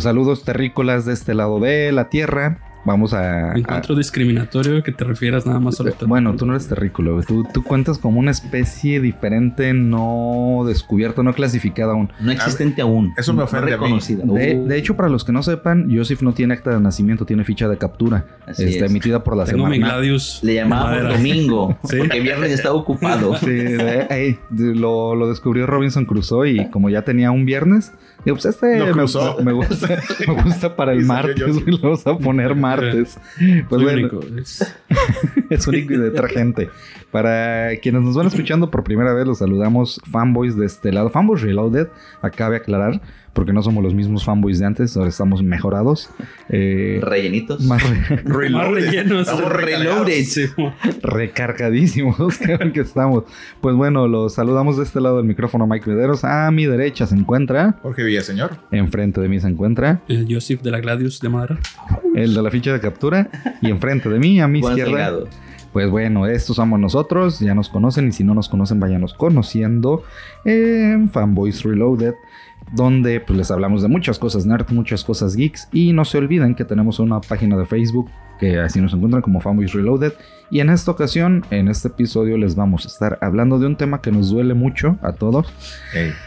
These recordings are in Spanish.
Saludos terrícolas de este lado de la tierra. Vamos a. Encuentro discriminatorio que te refieras nada más a los Bueno, tú no eres terrícola, güey. Tú, tú cuentas como una especie diferente, no descubierta, no clasificada aún. No existente aún. Eso me No ofende a mí. reconocida. De, Uh, de hecho, para los que no sepan, Joseph no tiene acta de nacimiento, tiene ficha de captura. Así Está es. emitida por la Tengo mi Semarnat. Gladius. le llamábamos domingo. Sí. Porque viernes estaba ocupado. Sí, de- ey, de- lo, lo descubrió Robinson Crusoe y como ya tenía un viernes, digo, pues este me, me gusta, me gusta para el Y martes, güey, lo vamos a poner martes. Pues Soy bueno, único. Es- es único y detergente. Para quienes nos van escuchando por primera vez, los saludamos fanboys de este lado. Fanboys Reloaded, acabe aclarar, porque no somos los mismos fanboys de antes, ahora estamos mejorados. Eh, Rellenitos. más re- Más rellenos. Estamos. Reloaded. Recargadísimos que estamos. Pues bueno, los saludamos de este lado del micrófono Mike Mederos. A mi derecha se encuentra, Jorge Villaseñor. enfrente de mí se encuentra El Joseph de la Gladius de madera. el de la ficha de captura y enfrente de mí, a mi Juan izquierda. Salgado. Pues bueno, estos somos nosotros, ya nos conocen y si no nos conocen, váyanos conociendo en Fanboys Reloaded, donde pues les hablamos de muchas cosas nerd, muchas cosas geeks y no se olviden que tenemos una página de Facebook que así nos encuentran como Fanboys Reloaded y en esta ocasión, en este episodio les vamos a estar hablando de un tema que nos duele mucho a todos.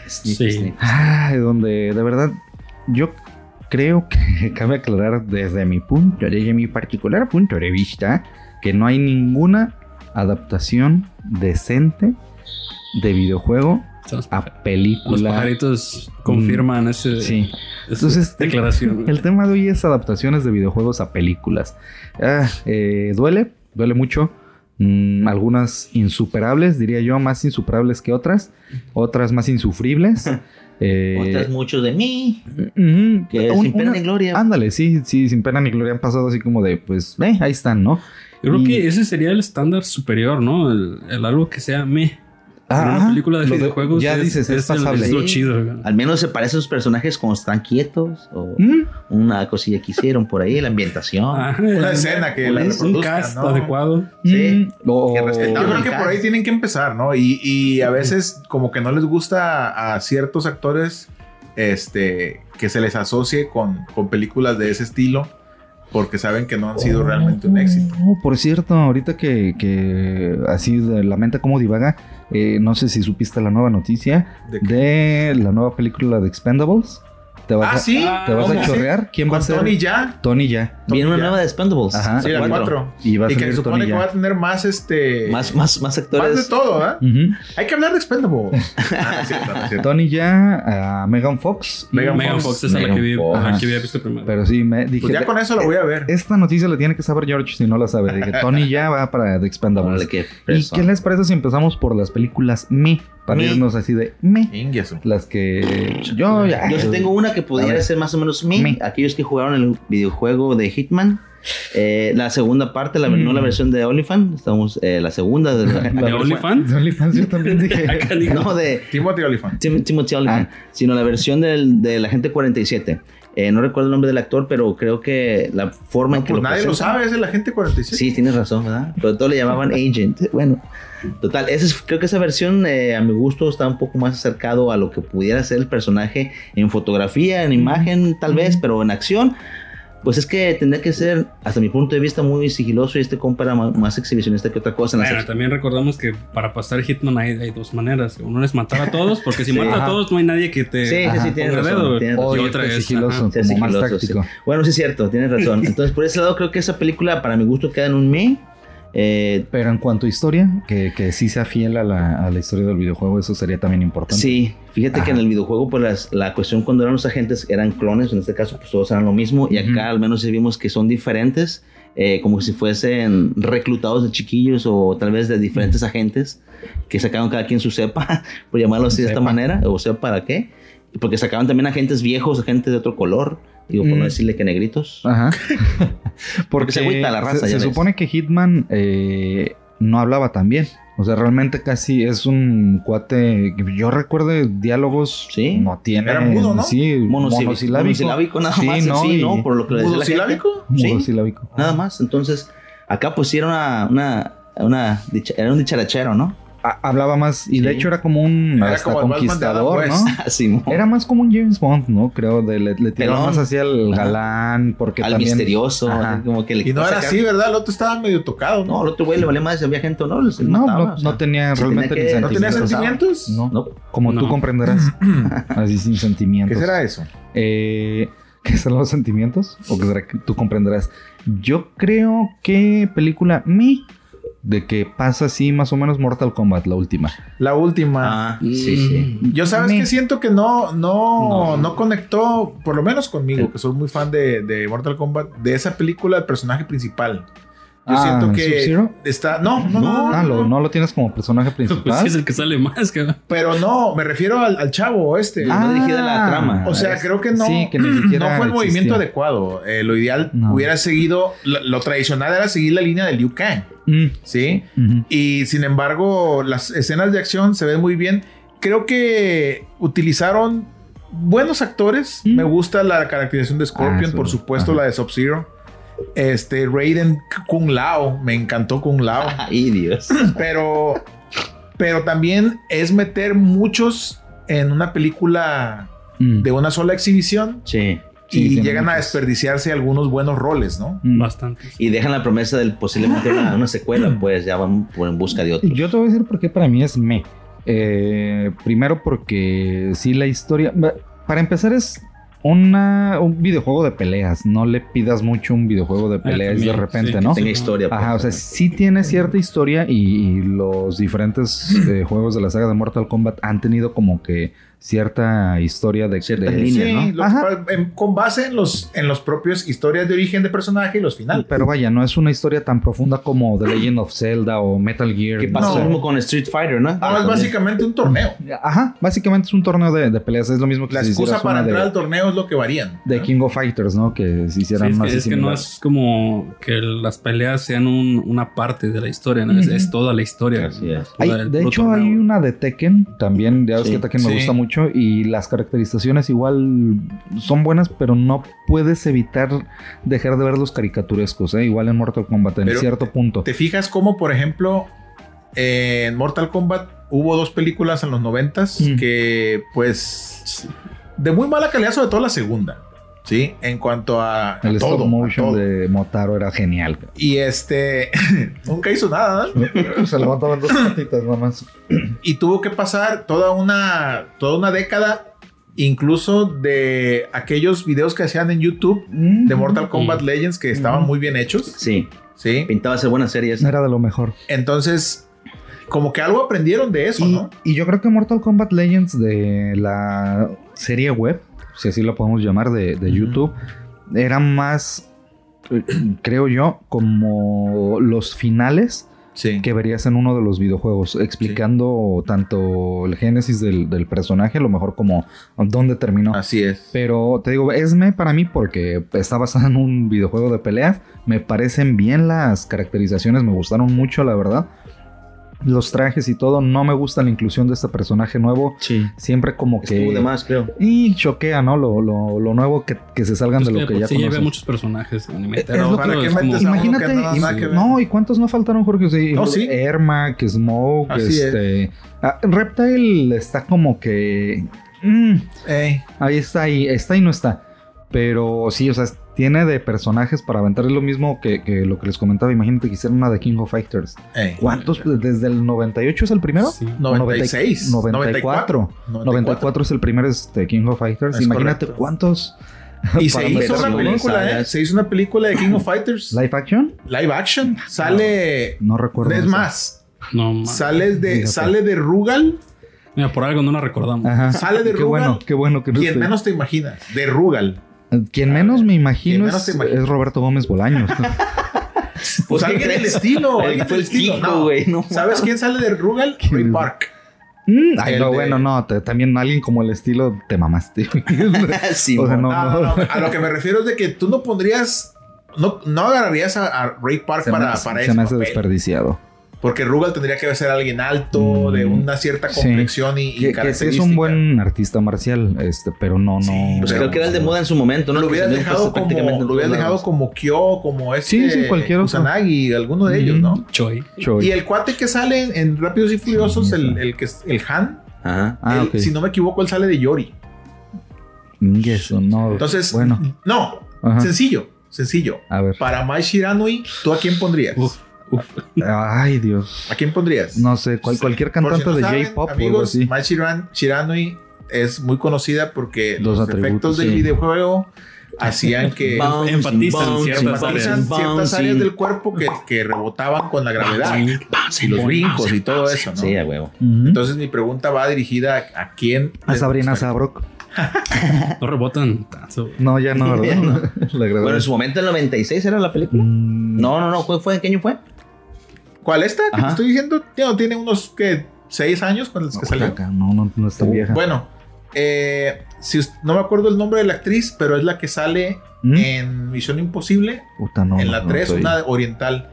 Sniff, Sí. Ay, donde de verdad yo creo que cabe aclarar desde mi punto, desde mi particular punto de vista, que no hay ninguna adaptación decente de videojuego A paja- los película. pajaritos confirman ese, Sí. esa Entonces, declaración. El tema de hoy es adaptaciones de videojuegos a películas. Ah, eh, duele, duele mucho. Mm, algunas insuperables, diría yo, más insuperables que otras. Otras más insufribles. Eh, Otras muchos de mí. Ujú. Que Un- sin pena una- ni gloria. Ándale, sí, sí, sin pena ni gloria han pasado así como de, pues, eh, ahí están, ¿no? Yo creo y- que ese sería el estándar superior, ¿no? El, el algo que sea me. En una Ah, película de videojuegos ya es, dices, es, pasable. es lo Sí. chido. güey. Al menos se parecen sus personajes cuando están quietos. O Mm, una cosilla que hicieron por ahí, la ambientación. Ajá, Una escena que la un cast ¿no? adecuado. Sí. mm, o- Que Yo creo que por ahí tienen que empezar, ¿no? Y, y a veces como que no les gusta a, a ciertos actores este, que se les asocie con, con películas de ese estilo porque saben que no han sido realmente un éxito. Oh, por cierto, ahorita que, que así de la mente como divaga, eh, no sé si supiste la nueva noticia de la nueva película de Expendables. ¿Te vas, Ah, a, sí. ¿te vas a chorrear? ¿Quién va a ser? Tony ya. Tony ya. Viene una ya. nueva de Expendables. Ajá. Sí, la Cuatro. 4. Y va a Y que se supone Tony que ya. va a tener más este. Más, más, más más actores. de todo, ¿eh? Hay que hablar de Expendables. Ah, es es cierto. Tony ya, a Megan Fox. Megan Megan Fox es a la que, vi, Fox. la Ajá. que había visto primero. Pero sí, me dije. Pues ya con eso la voy a ver. Esta noticia la tiene que saber George si no la sabe. Dije, Tony ya va para The Expendables. ¿Y qué les parece si empezamos por las películas Me? Para irnos así de Me. Las que yo ya. Yo sí tengo una que pudiera ser más o menos me. Me. Aquellos que jugaron el videojuego de Hitman. Eh, la segunda parte, la, no la Mm. versión de Olifant. Estamos, eh, la segunda de, ¿De la- OnlyFans? De OnlyFans yo también dije. No, de Timothy Olyphant. Tim- Timothy Ah. sino la versión del, de la gente 47. Eh, no recuerdo el nombre del actor, pero creo que la forma en que pues lo nadie lo sabe, es el agente 47. Sí, tienes razón, ¿verdad? Pero todos le llamaban Agent. Bueno, total, esa es- creo que esa versión eh, a mi gusto está un poco más acercado a lo que pudiera ser el personaje en fotografía, en imagen tal vez, pero en acción. Pues es que tendría que ser, hasta mi punto de vista, muy sigiloso y este compa era ma- más exhibicionista que otra cosa. En Bueno, también recordamos que para pasar Hitman hay, hay dos maneras. Uno es matar a todos, porque si Sí. mata Ajá. a todos no hay nadie que te Sí, sí, Ajá, sí, tienes razón. dedo. tienes Y razón. Otra es, sigiloso, como más sigiloso, táctico. sí. Bueno, sí es cierto, tienes razón. Entonces, por ese lado, creo que esa película, para mi gusto, queda en un me. Eh, Pero en cuanto a historia, que, que sí sea fiel a la, a la historia del videojuego, eso sería también importante. Sí, fíjate Ajá. que en el videojuego, pues las- la cuestión cuando eran los agentes eran clones, en este caso, pues todos eran lo mismo, y acá al menos sí vimos que son diferentes, eh, como si fuesen reclutados de chiquillos o tal vez de diferentes agentes que sacaron cada quien su cepa, por llamarlo así de esta manera, o sea, ¿para qué? Porque sacaban también agentes viejos, agentes de otro color, digo, por Mm. no decirle que negritos. Ajá. Porque se agüita la raza, se, ya se supone que Hitman eh, no hablaba tan bien. O sea, realmente casi es un cuate. Yo recuerdo diálogos. Sí. No tiene. Era mudo, ¿no? Sí, monosilábico. monosilábico, nada Sí, más, no, sí, y- ¿no? Por lo que le. ¿Mudosilábico? Sí. Monosilábico. Nada más. Entonces, acá pues sí era una, una, una dicha- era un dicharachero, ¿no? Hablaba más, y de hecho era como un Era hasta como el conquistador, ¿no? Era más como un James Bond, ¿no? Creo, de, le, le tiraba más hacia el galán, porque al también... misterioso, Ajá. como que le Y no era sacar- así, ¿verdad? El otro estaba medio tocado, No, ¿no? al otro güey le valía más si había gente o no. se No, mataba, no, o sea, no tenía realmente tenía que- ni ¿No tenía sentimientos. No, No. como tú comprenderás. Así sin ¿Qué sentimientos. será eso? Eh, ¿Qué son los sentimientos? ¿O qué será que tú comprenderás? Yo creo que película mi de que pasa así más o menos Mortal Kombat, la última. La última. Ah, sí, sí. Yo sabes que siento que no, no, No. no, conectó, por lo menos conmigo, Sí. que soy muy fan de, de Mortal Kombat, de esa película, el personaje principal. Yo Ah, siento que ¿Sub-Zero? está. No, no, no. Ah, lo- no lo tienes como personaje Pues principal. sí es el que sale más, cabrón. Pero no, me refiero al, al chavo este. Ah, va dirigida la trama. o sea, es- creo que no. Sí, que ni siquiera no fue el movimiento adecuado. Eh, lo ideal No. hubiera seguido. Lo, lo tradicional era seguir la línea de Liu Kang. Mm, ¿Sí? Y sin embargo, las escenas de acción se ven muy bien. Creo que utilizaron buenos actores. Mm. Me gusta la caracterización de Scorpion, Ah, por supuesto, Ajá. la de Sub-Zero. Este, Raiden Kung Lao, me encantó Kung Lao. Ay, Dios. pero, pero también es meter muchos en una película Mm. de una sola exhibición Sí. Sí, y llegan a muchos. desperdiciarse desperdiciarse algunos buenos roles, ¿no? Mm. Bastante. Y dejan la promesa del posiblemente una, una secuela, pues ya van por en busca de otro. Yo te voy a decir por qué para mí es me. Eh, primero porque sí la historia... Para empezar es una, un videojuego de peleas. No le pidas mucho un videojuego de peleas de repente, sí, ¿no? Tenga historia. pues. Ajá, o sea, sí tiene cierta historia y, y los diferentes eh, juegos de la saga de Mortal Kombat han tenido como que cierta historia de... Ciertas de- líneas. Sí, ¿no? lo- Ajá. en- con base en los, en los propios historias de origen de personaje y los finales. Pero vaya, no es una historia tan profunda como The Legend of Zelda o Metal Gear. ¿Qué pasa No. lo mismo con Street Fighter, no? No, es básicamente un torneo. Ajá, básicamente es un torneo de, de peleas. Es lo mismo que La si excusa para entrar de, al torneo es lo que varían. de King of Fighters, ¿no? Que si Sí, hicieran es, más que, es que no es como que las peleas sean un- una parte de la historia, ¿no? Es, es toda la historia. Así es. Hay- de hecho, torneo. hay una de Tekken también. Ya ves Sí. que Tekken me Sí. gusta mucho. Y las caracterizaciones igual son buenas, pero no puedes evitar dejar de ver los caricaturescos, ¿eh? Igual en Mortal Kombat, en Pero cierto punto. ¿Te fijas cómo, por ejemplo, en Mortal Kombat hubo dos películas en los noventas Mm. que, pues, de muy mala calidad, sobre todo la segunda, ¿sí? En cuanto a, a El todo, stop a motion todo. de Motaro era genial. Y este, nunca hizo nada, ¿no? Se levantaban dos patitas nomás. Y tuvo que pasar toda una, toda una década, incluso de aquellos videos que hacían en YouTube de Mortal Kombat Legends que estaban Mm. muy bien hechos, Sí, ¿sí? pintaba ser buenas series. Era de lo mejor. Entonces, como que algo aprendieron de eso, Y, ¿no? y yo creo que Mortal Kombat Legends de la serie web, si así lo podemos llamar, de, de. YouTube, era más, eh, creo yo, como los finales Sí. que verías en uno de los videojuegos, explicando tanto el génesis del, del personaje, a lo mejor como dónde terminó. Así es. Pero te digo, es me para mí porque está basado en un videojuego de peleas. Me parecen bien las caracterizaciones, me gustaron mucho, la verdad. Los trajes y todo, no me gusta la inclusión de este personaje nuevo. Sí. Siempre como que. Estuvo de más, creo. Y choquea, ¿no? Lo, lo, lo nuevo que, que se salgan Pues de lo que por ya sí lleva conocemos. muchos personajes. y Es lo que- es ¿para qué como- metes a uno Imagínate, que ver? no, ¿y cuántos no faltaron, Jorge? Sí, No, sí. Ermac, Smoke, Así es. este. ah, Reptile está como que. mm, Ey, Ahí está, ahí está y no está. Pero sí, o sea, tiene de personajes para aventar. Es lo mismo que, que lo que les comentaba. Imagínate que hicieran una de King of Fighters. ey. ¿Cuántos? Desde el 98 es el primero. Sí. 96. 94. 94 es el primer este, King of Fighters. Es Imagínate correcto. cuántos. Y se hizo una película, ¿eh? Se hizo una película de King of Fighters. Live action. Live action. Sale. No recuerdo. Es más, No, ma- sale de, Fíjate. sale de Rugal. Mira, por algo no la recordamos. Ajá. Sale de Qué Rugal. bueno, qué bueno que no Quien menos te imaginas. De Rugal. Quien menos me imagino menos es, Roberto Gómez Bolaños. Pues ¿qué alguien del estilo. El- alguien fue del el estilo. Kiko, No. güey, no ¿Sabes quién sale de Rugal? ¿Quién? Ray Park. Mm, Ay, no, de- bueno, no. te- también alguien como el estilo te mamaste. sí, O sea, mo- no. No, no, no. A lo que me refiero es de que tú no pondrías. No, no agarrarías a, a Ray Park se para, me, para se ese me hace papel. desperdiciado. Porque Rugal tendría que ser alguien alto, Mm, de una cierta sí. complexión y, y Que, que sí es característica. un buen artista marcial, este, pero no, no. Sí, Pues Pero- creo que era el de moda en su momento, ¿no? Lo hubieras dejado pues, como, lo hubieras dejado como Kyo, como este Sí, sí, cualquier otro. Kusanagi, alguno de ellos, Mm. ¿no? Choi. Choi. Y el cuate que sale en, en Rápidos y Furiosos, Sí, el, el que es el Han, Ajá. Ah, él, si no me equivoco, él sale de Yori. Y eso, no. Entonces, bueno, no, Ajá. sencillo, sencillo. a ver. Para Mai Shiranui, ¿tú a quién pondrías? Uf. Ay, Dios. ¿A quién pondrías? No sé, cual- cualquier si cantante no de J-pop o algo Amigos, así. Mai Shiran- Shiranui es muy conocida porque Los efectos del sí. Videojuego hacían que Bouncing, enfatizan bouncing, ciertas enfatizan áreas. ciertas áreas del cuerpo que, que rebotaban con la gravedad y los brincos y todo eso, ¿no? Sí, a huevo. Entonces mi pregunta va dirigida a, a quién. a Sabrina Sabrok. No rebotan tanto. No, ya no, ¿verdad? No. Bueno, en su momento, el 96 era la película. Mm, No, no, no. ¿Fue, fue, ¿En qué año fue? ¿Cuál esta que te estoy diciendo? Tío, tiene unos que seis años con los no, que salió. acá, no, no, no es tan vieja. Bueno, eh, si no me acuerdo el nombre de la actriz, pero es la que sale ¿Mm? en Misión Imposible, Puta, no. en la no 3, estoy- una oriental,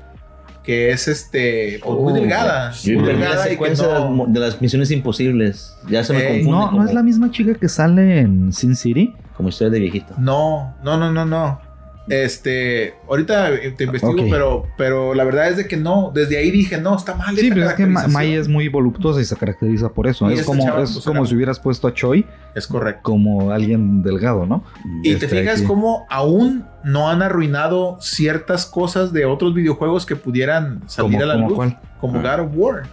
que es este pues, muy Oh, delgada, Yo muy perdí la delgada y que secuencia de, las, no, de las misiones imposibles. Ya se me Eh, confunde. No, como, no es la misma chica que sale en Sin City. como historia de viejito. no, no, no, no, no. Este, ahorita eh, te investigo, pero, pero la verdad es de que no. Desde ahí dije, no, está mal. Sí, pero es que. Mai es muy voluptuosa y se caracteriza por eso. Y es como, chava, es pues, como era- si hubieras puesto a Choi Es correcto. como alguien delgado, ¿no? Y Este, te fijas aquí. cómo aún no han arruinado ciertas cosas de otros videojuegos que pudieran salir ¿Cómo- a la luz. cuál? Como God of War.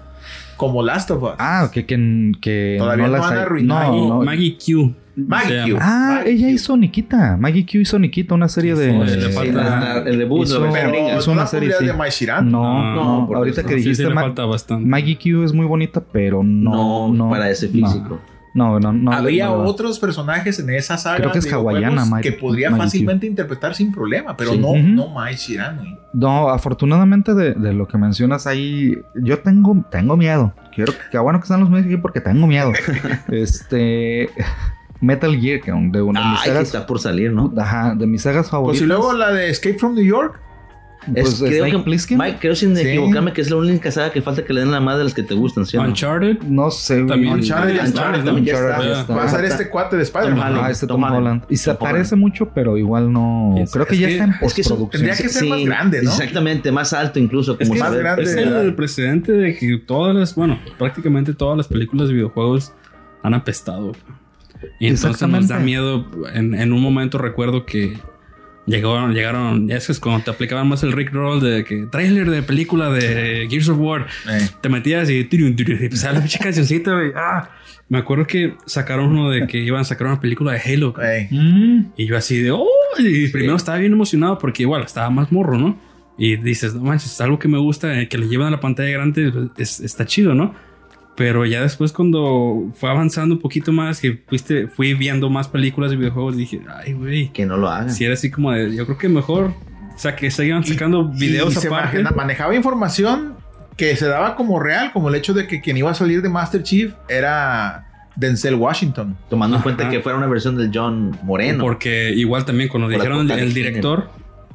Como Last of Us. Ah, que, que, que Todavía no las han arruinado. no, no. Maggie Q. Maggie Q. Ah, Maggie ella Q. hizo Nikita. Maggie Q hizo Nikita, una serie de. Sí, le falta- el reboot, hizo- la Pero hizo ¿no una serie, sí. de Mai Shiran? No, No, no, ahorita eso que Sí, sí, dijiste le falta bastante. Maggie Q es muy bonita, pero no. No, no para ese no. físico. No, no, no. Había no, otros personajes en esa saga Creo que es de hawaiana, que podría Q. fácilmente interpretar sin problema, pero Sí. no, Ujú. no Mai Shiran. güey. No, afortunadamente de, de lo que mencionas ahí, yo tengo, tengo miedo. Quiero que bueno que están los medios aquí porque tengo miedo. este Metal Gear, que de una de mis sagas, está por salir, ¿no? ajá, de mis sagas Pues favoritas. y luego la de Escape from New York. Pues, Es- creo Snake que. Mike, creo sin Sí. equivocarme que es la única saga que falta que le den la madre de las que te gustan, ¿sí? Uncharted. No sé. También. Uncharted ya está, Uncharted también ya Uncharted está. ya está. Va a ser este cuate de Spider-Man. Ah, este Tom, Tom Holland. Y se Tom parece mucho, pero igual no. Es- Creo que es ya que- está en es postproducción. tendría que ser más grande, ¿no? Exactamente, más alto incluso. Es Como que más grande. es el, precedente de que todas las, bueno, prácticamente todas las películas de videojuegos han apestado. Y entonces nos da miedo. En, en un momento recuerdo que llegaron, llegaron, es que es cuando te aplicaban más el Rick Roll de que trailer de película de Gears of War. Eh. Te metías y, tiru, tiru, y empezaba la pinche cancioncita, güey. Ah, me acuerdo que sacaron uno de que iban a sacar una película de Halo. Eh. Y yo así de, oh, y primero estaba bien emocionado porque igual estaba más morro, ¿no? Y dices, no manches, es algo que me gusta, eh, que le llevan a la pantalla grande, pues, es- está chido, ¿no? Pero ya después cuando fue avanzando un poquito más, que fuiste, fui viendo más películas de videojuegos, dije, ay, güey, Que no lo hagan. si era así como de, yo creo que mejor, o sea, que sigan sacando videos y se aparte. maneja- manejaba información que se daba como real, como el hecho de que quien iba a salir de Master Chief era Denzel Washington. Tomando en cuenta Ajá. que fuera una versión del John Moreno. Porque igual también cuando Por dijeron el, el director,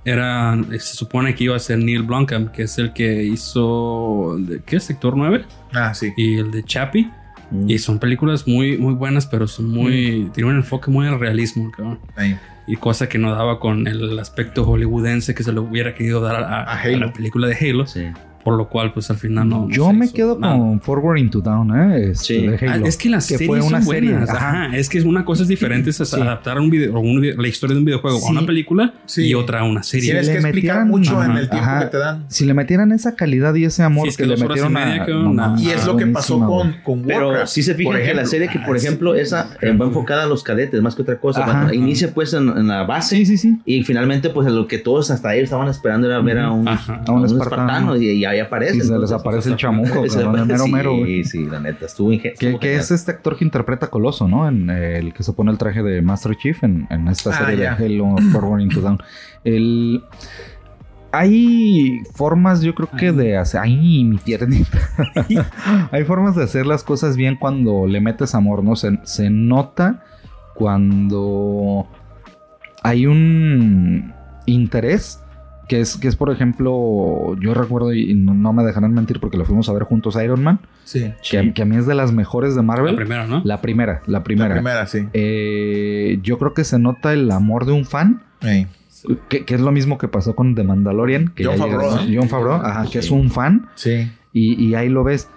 era, se supone que iba a ser Neil Blomkamp, que es el que hizo, ¿qué es? Sector 9 Ah, sí. y el de Chappie. Mm. Y son películas muy, muy buenas, pero son muy. Tienen un enfoque muy al realismo, cabrón. Ahí. Y cosa que no daba con el aspecto hollywoodense que se le hubiera querido dar a, a la película de Halo. Sí. Por lo cual, pues al final no. no Yo se me hizo quedo nada. con Forward into Down, ¿eh? Este, Sí. de Ah, Halo. es que las que series fue una son serie, buenas. ajá. Ajá. Es que es una cosa diferente es Sí. adaptar un video, un video- la historia de un videojuego a Sí. una película Sí. y otra a una serie. Tienes le que explicar metieran- mucho en Ajá, el tiempo ajá. que te dan. Si le metieran esa calidad y ese amor Sí, es que, que le metieron media, a... cabrón, no, nah. Y es lo que pasó con, con Pero sí se fijan que la serie que, por ejemplo, esa eh, va enfocada a los cadetes más que otra cosa. Inicia pues en, en la base Sí, sí, sí. y finalmente pues lo que todos hasta ahí estaban esperando era ver a un, a A espartano, y, y ahí aparece. Y se les aparece el chamuco, cabrón, el mero sí, mero, güey. Sí, la neta, estuvo inge- Que, es este actor que interpreta a Coloso, ¿no? En eh, el que se pone el traje de Master Chief en, en esta Ah, serie ya. de Halo Forward into Down. El... Hay formas, yo creo que Ay. de hacer. ¡Ay, mi piernita! Hay formas de hacer las cosas bien cuando le metes amor, ¿no? Se, se nota cuando hay un interés que es, que es, por ejemplo, yo recuerdo, y no, no me dejarán mentir porque lo fuimos a ver juntos Iron Man, Sí. que, a- que a mí es de las mejores de Marvel. La primera, ¿no? La primera, la primera. La primera, sí. Eh, yo creo que se nota el amor de un fan, Ey. que, que es lo mismo que pasó con The Mandalorian, que llega- Favreau, ¿no? Jon Favreau, ajá, que es Sí. un fan, Sí. y, y ahí lo ves.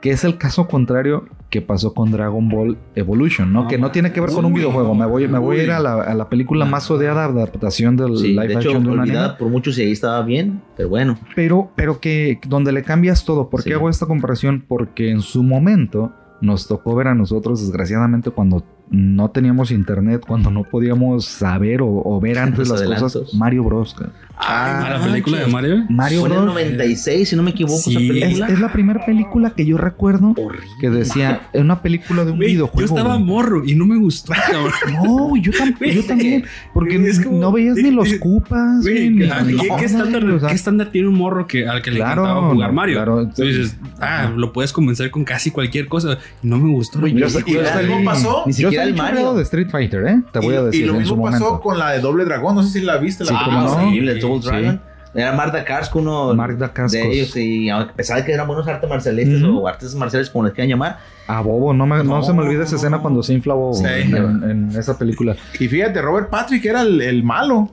Que es el caso contrario que pasó con Dragon Ball Evolution, ¿no? No, que no tiene que ver con un videojuego. Me voy, me voy a ir a la, a la película más odiada adaptación del Sí, live de hecho, action de un anime. olvidada por muchos y ahí estaba bien, pero bueno. Pero, pero que donde le cambias todo. ¿Por qué Sí. hago esta comparación? Porque en su momento nos tocó ver a nosotros, desgraciadamente, cuando no teníamos internet, cuando no podíamos saber o, o ver antes Los las cosas. Mario Bros. Ah, la película de. Mario. Mario Fue en el Bros. 96, si no me equivoco, Sí. esa Es, la primera película que yo recuerdo Horrible. que decía, es una película de un videojuego. yo estaba güey". morro y no me gustó, cabrón. No, yo, tam- yo también. Porque como- no veías ni los cupas. Ni ¿qué, estándar, o sea, qué estándar tiene un morro que, al que le Claro, encantaba jugar Mario? claro. Entonces dices, ah, lo puedes convencer con casi cualquier cosa. Y no me gustó. Yo, yo salí, ¿Cómo pasó? Ni yo siquiera el Mario. de Street Fighter, ¿eh? Te voy y, a decir y lo en su mismo pasó momento. con la de Doble Dragón. No sé si la viste. La Sí, Ah, cómo no. horrible, Double Sí. Dragon. Era Marta Karsco, uno Dacascos. de ellos. Y a pesar de que eran buenos artes marcialistas o artes marciales, como les quieran llamar, A Bobo, no, me, no, No. se me olvida esa escena cuando se infla Bobo Sí. en, en esa película. Y fíjate, Robert Patrick era el, el malo.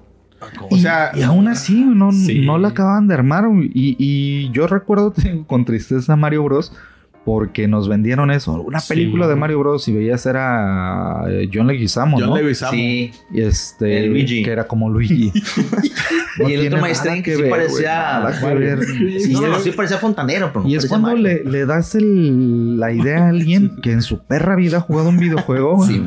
O sea, Y aún así, no, Sí. no la acaban de armar. Y, y yo recuerdo con tristeza Mario Bros. Porque nos vendieron eso. Una Sí, película de. Mario Bros. Y veías era eh, John Leguizamo, John ¿no? Leguizamo. sí. Y este, El Luigi. que era como Luigi. No y el otro maestrín que, que sí ver, parecía. güey, nada que ver. Sí, no, sí parecía fontanero, pero Y es cuando le, le das el- la idea a alguien que en su perra vida ha jugado un videojuego, Sí,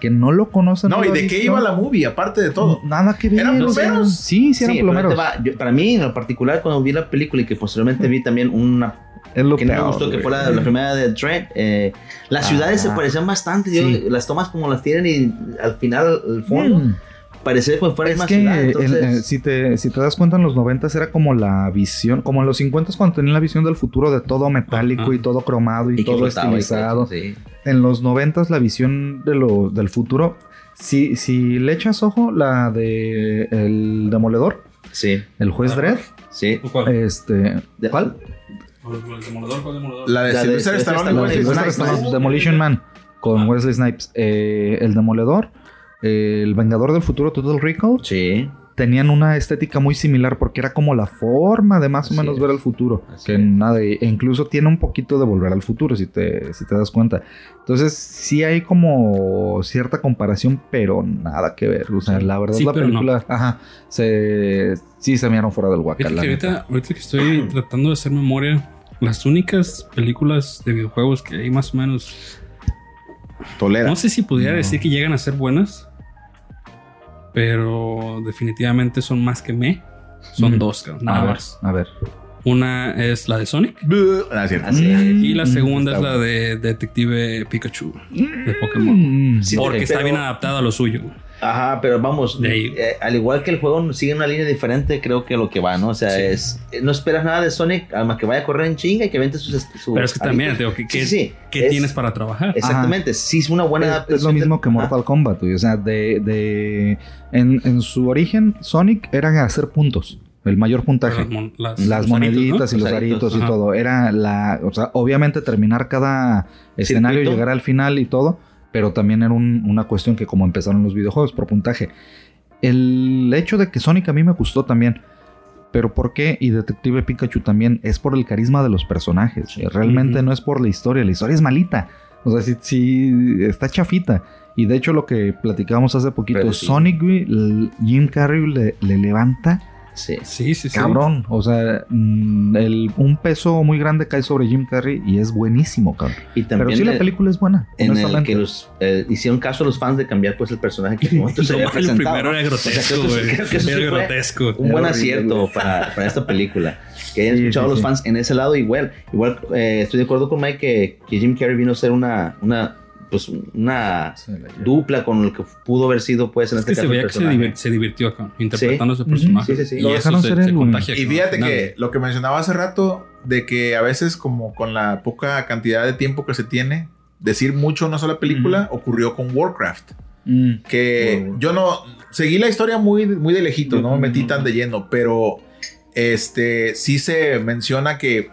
que no lo conoce. No, ¿y de qué iba la movie? Aparte de todo. Nada que ver. ¿Eran plomeros? sí, sí, eran plomeros. va. Yo- para mí, en lo particular, cuando vi la película y que posteriormente vi también una Es lo que no me gustó, que fue la, la primera de Dread, eh, las ciudades se parecían bastante. yo- Sí. las tomas como las tienen y al final, el fondo, Mm. parecía si fuera Es misma que ciudad. en- Entonces, eh, si, te, si te das cuenta, en los 90 era como la visión, como en los 50 cuando tenían la visión del futuro de todo metálico y todo cromado y, y que todo y estilizado. sí. En los 90 la visión de lo, del futuro, si, si le echas ojo, la de El Demoledor, Sí, el juez. Dredd, sí. ¿Cuál? este... De- ¿Cuál? ¿El demoledor? ¿Cuál demoledor? La de La de Sylvester Stallone. Demolition Man con Wesley Snipes. Eh, el Demoledor, eh, El Vengador del Futuro, Total Recall, Sí. tenían una estética muy similar porque era como la forma de más o Así menos es. ver el futuro. Así Que es. nada, e incluso tiene un poquito de volver al futuro, si te, si te das cuenta. Entonces, sí hay como cierta comparación, pero nada que ver. O sea, la verdad, Sí, la no. película, ajá, se, sí se miraron fuera del ahorita, ahorita que estoy tratando de hacer memoria, las únicas películas de videojuegos que hay más o menos. Tolera. No sé si pudiera No. decir que llegan a ser buenas, pero definitivamente son más que me. Son dos, nada a ver, más. a ver. Una es la de Sonic Ah, es. y la Mm, segunda es la de Detective Pikachu de Pokémon. Mm, Sí, Porque está pero- bien adaptado a lo suyo. Ajá, pero vamos, De ahí. eh, al igual que el juego sigue una línea diferente, creo que lo que va, ¿no? O sea, Sí. es eh, no esperas nada de Sonic, además que vaya a correr en chinga y que vente sus, sus Pero es que también, digo, ¿qué, qué, Sí, sí, qué es- tienes para trabajar? Exactamente, sí es una buena Es- adaptación. Es, lo mismo que Ajá. Mortal Kombat. O sea, de, de en, en su origen, Sonic era hacer puntos. El mayor puntaje. Las, mon- las- Las los moneditas aritos, y los Los aritos, aritos y ajá. todo. Era la. O sea, obviamente terminar cada escenario, Circuito. llegar al final y todo. Pero también era un- una cuestión que, como empezaron los videojuegos, por puntaje. El hecho de que Sonic a mí me gustó también. Pero ¿por qué? Y Detective Pikachu también es por el carisma de los personajes. Realmente no es por la historia. La historia es malita. O sea, sí, sí está chafita. Y de hecho, lo que platicábamos hace poquito, sí. Sonic, Jim Carrey le, le levanta Sí. Sí, sí, sí. cabrón. O sea, mm, el, un peso muy grande cae sobre Jim Carrey y es buenísimo, cabrón. Y Pero también sí, la eh, película es buena. en el que los eh, hicieron caso a los fans de cambiar pues el personaje que en momento se había el presentado. primero era O sea, grotesco, creo que eso- creo que sí grotesco. un buen horrible, acierto para, para esta película. Que hayan Sí, escuchado sí, a los sí. fans en ese lado igual. Igual eh, estoy de acuerdo con Mike que, que Jim Carrey vino a ser una, una pues una Se dupla con lo que pudo haber sido pues en Es este que se caso el veía que se, divir- se divirtió acá, interpretando ese Ujú, personaje. sí, sí, sí. Y Lo eso dejaron se, ser se contagia. Y fíjate que lo que mencionaba hace rato, de que a veces como con la poca cantidad de tiempo que se tiene, decir mucho en una sola película ocurrió con Warcraft. Mm. Que yo no seguí la historia muy, muy de lejito, no me metí tan de lleno, pero este, sí se menciona que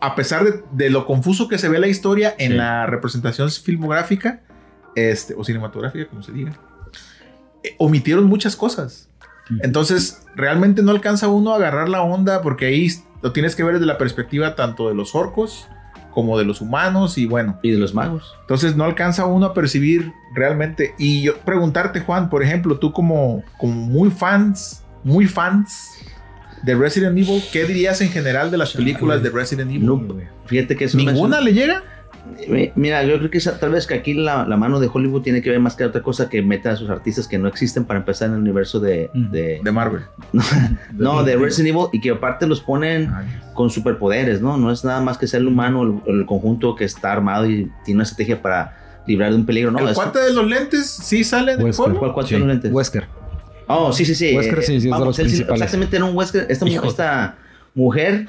a pesar de, de lo confuso que se ve la historia en Sí. la representación filmográfica, este, o cinematográfica, como se diga, eh, omitieron muchas cosas. Entonces, realmente no alcanza uno a agarrar la onda porque ahí lo tienes que ver desde la perspectiva tanto de los orcos como de los humanos y bueno, Y de los magos. entonces no alcanza uno a percibir realmente. Y yo preguntarte, Juan, por ejemplo, tú como, como muy fans, muy fans de Resident Evil, ¿qué dirías en general de las películas de Resident Evil? No, fíjate que es una- ¿Ninguna le llega? Mi- Mira, yo creo que esa- tal vez que aquí la, la mano de Hollywood tiene que ver más que otra cosa que meta a sus artistas que no existen para empezar en el universo de, Mm. de- De Marvel. no de Resident Evil y que aparte los ponen con superpoderes, ¿no? No es nada más que ser el humano, el, el conjunto que está armado y tiene una estrategia para librar de un peligro, ¿no? ¿El cuate de los lentes sí sale del? ¿Cuál cuate Sí. de los lentes? Wesker. Oh, sí, sí, sí. Wesker sí, sí, es de los él principales. Exactamente, era un Wesker. Esta, Hijo. esta mujer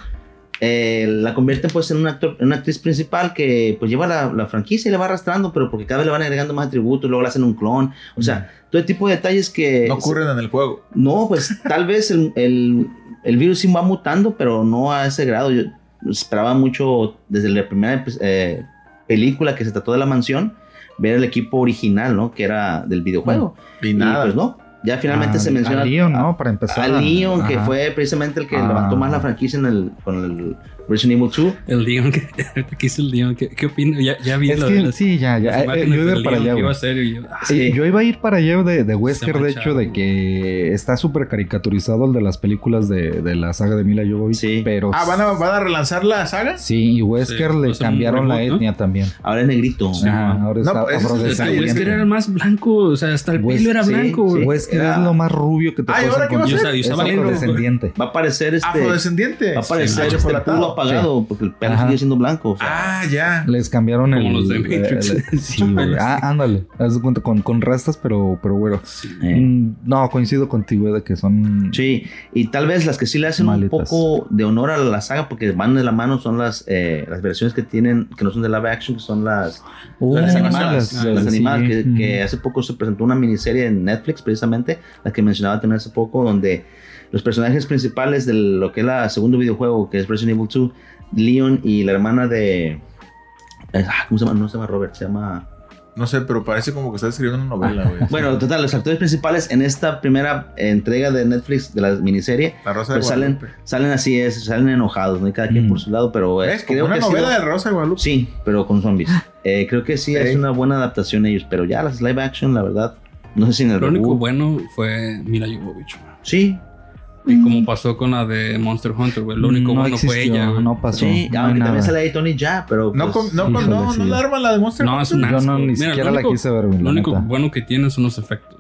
eh, la convierte pues en una, actor, en una actriz principal que pues lleva la, la franquicia y la va arrastrando, pero porque cada vez le van agregando más atributos, luego le hacen un clon. O sea, todo el tipo de detalles que... No ocurren en el juego. No, pues tal vez el, el, el virus sí va mutando, pero no a ese grado. Yo esperaba mucho desde la primera eh, película que se trató de la mansión, ver el equipo original, ¿no? Que era del videojuego. Y Y nada. pues no, ya finalmente A- se menciona a Leon, ¿no? Para empezar. a Leon, que Ajá. fue precisamente el que Ah. levantó más la franquicia en el, con el Resident Evil 2. El Leon, que, que hizo el Leon, ¿qué, qué opinas? Ya, ya vi Es lo que las, sí, ya, ya. eh, yo iba a para allá, iba güey. a ser y yo, ah, Sí, yo iba a ir para allá de, de Wesker, de hecho, de que está súper caricaturizado el de las películas de, de la saga de Mila Jovovich. Sí. Pero Ah, ¿van a, ¿van a relanzar la saga? sí, y Wesker Sí, le o sea, un cambiaron la reboot, ¿no? etnia también. Ahora es negrito. Sí. Ajá, ahora No, está pues, es Es. Wesker era más blanco, o sea, hasta el pelo era blanco. Wesker Era- es lo más rubio que te Ay, puedes ¿ahora qué va a ser? Es afrodescendiente. Va a aparecer este. Afrodescendiente. Va a aparecer Sí, este culo apagado, porque el pelo Ajá. sigue siendo blanco. o sea. Ah, ya. Les cambiaron Como el... los de Matrix. el- sí, güey. Ah, ándale. Haz de cuenta con, con rastas, pero, pero bueno. Eh. Mm, No, coincido contigo eh, de que son... Sí, y tal vez las que sí le hacen Maletas. un poco de honor a la saga, porque van de la mano, son las, eh, las versiones que tienen, que no son de live action, que son las, Uh, las animadas. las- las animadas, que, que hace poco se presentó una miniserie en Netflix, precisamente, la que mencionaba también hace poco, donde los personajes principales de lo que es la segundo videojuego, que es Resident Evil 2, Leon y la hermana de... eh, ah, ¿Cómo se llama? No se llama Robert, se llama... No sé, pero parece como que estás escribiendo una novela, güey. Bueno, total, los actores principales en esta primera entrega de Netflix de la miniserie La Rosa de pues salen, Guadalupe. salen así, es, salen enojados, ¿no? Y cada quien Mm. por su lado, pero eh, Es como una novela sido- de Rosa de Guadalupe. Sí, pero con zombies. Eh, creo que sí, es una buena adaptación ellos, pero ya las live action, la verdad, no sé si en el Lo único bueno fue Mila Jovovich. Sí, Y como pasó con la de Monster Hunter, güey. Lo único no bueno fue ella, güey. No pasó. sí, no aunque también sale ahí Tony ya, pero No, pues, con, no, con- no, sí. no la de Monster No, es Hunter. una Yo no, ni Mira, siquiera lo la único- quise ver, güey, Lo único neta. bueno que tiene son los efectos.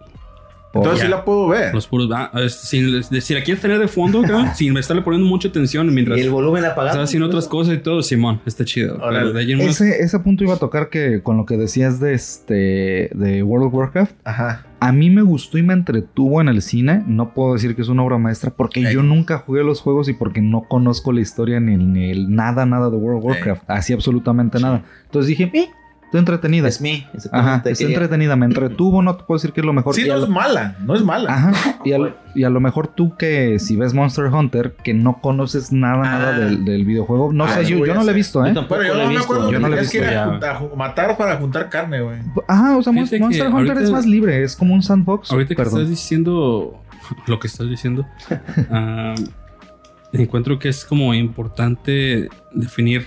Entonces sí la puedo ver. Los puros. ah, es- si, si la quieres tener de fondo, cabrón, sin estarle poniendo mucha atención mientras y el volumen apagado. estás haciendo otras cosas y todo, Simón, está chido. Pero de Ese, ese punto iba a tocar que con lo que decías de este de World of Warcraft, Ajá. a mí me gustó y me entretuvo en el cine. No puedo decir que es una obra maestra porque Ey. yo nunca jugué los juegos y porque no conozco la historia ni, el- ni el nada, nada de World of Ey. Warcraft. Así absolutamente nada. Entonces dije, eh, estoy entretenida. Es mí. Ajá, está entretenida, me entretuvo, no te puedo decir que es lo mejor. Sí, no lo- es mala. No es mala. Ajá. Y a, lo- y a lo mejor tú que si ves Monster Hunter, que no conoces nada, Ah. nada del, del videojuego. No Ah, sé, yo, no lo he visto, ¿eh? Yo tampoco Pero yo lo he no me visto. acuerdo Yo no que la he es que visto. era Ya. matar para juntar carne, güey. Ajá, o sea, Fíjate que Monster Hunter ahorita- es más libre, es como un sandbox. Ahorita que estás diciendo lo que estás diciendo, ah, encuentro que es como importante definir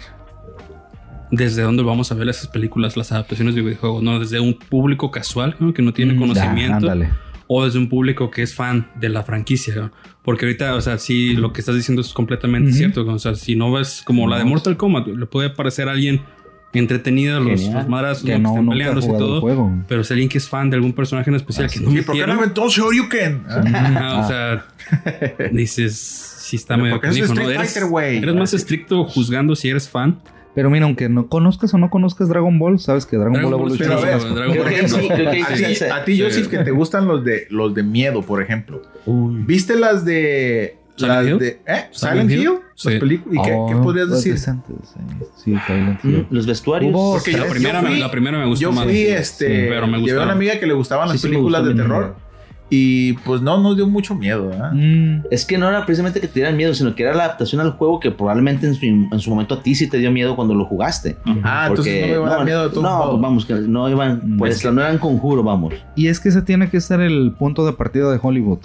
desde dónde vamos a ver esas películas, las adaptaciones de videojuegos, ¿no? Desde un público casual ¿no? que no tiene Mm, conocimiento ya, ándale. o desde un público que es fan de la franquicia. ¿no? Porque ahorita, o sea, sí, lo que estás diciendo es completamente cierto. O sea, si no ves como la de. Mortal Kombat, le puede parecer a alguien entretenido los, los madrazos Que ¿no? que he peleándose y todo. juego. Pero es alguien que es fan de algún personaje en especial Ah, que sí. no ¿Y me por qué no aventó Shoryuken? Ah. O sea, dices, si está Pero medio porque es canijo, ¿no? Eres, eres más estricto juzgando si eres fan. Pero mira, aunque no conozcas o no conozcas Dragon Ball, sabes que Dragon, Dragon Ball Evolution es ver, más- Dragon Ball ejemplo. sí, A sí, ti, sí. a ti, Sí. Joseph, que te gustan los de los de miedo, por ejemplo. Uy. ¿Viste las de Silent las Hill? de ¿eh? Silent Silent Hill? Las películas. ¿Y qué, Oh, qué podrías pues decir? decentes, sí. Silent Mm, Hill. Los vestuarios. Porque yo, La primera yo me- fui, la primera me gustó yo más. fui, Sí, este, pero me llevé a una amiga que le gustaban las películas gustó de terror Y pues no nos dio mucho miedo. Mm, Es que no era precisamente que te dieran miedo, sino que era la adaptación al juego que probablemente en su, en su momento a ti sí te dio miedo cuando lo jugaste. Ah, entonces no me iba a dar miedo de todos no, pues vamos, que no iban, pues Es que- no eran conjuro, vamos. Y es que ese tiene que ser el punto de partida de Hollywood.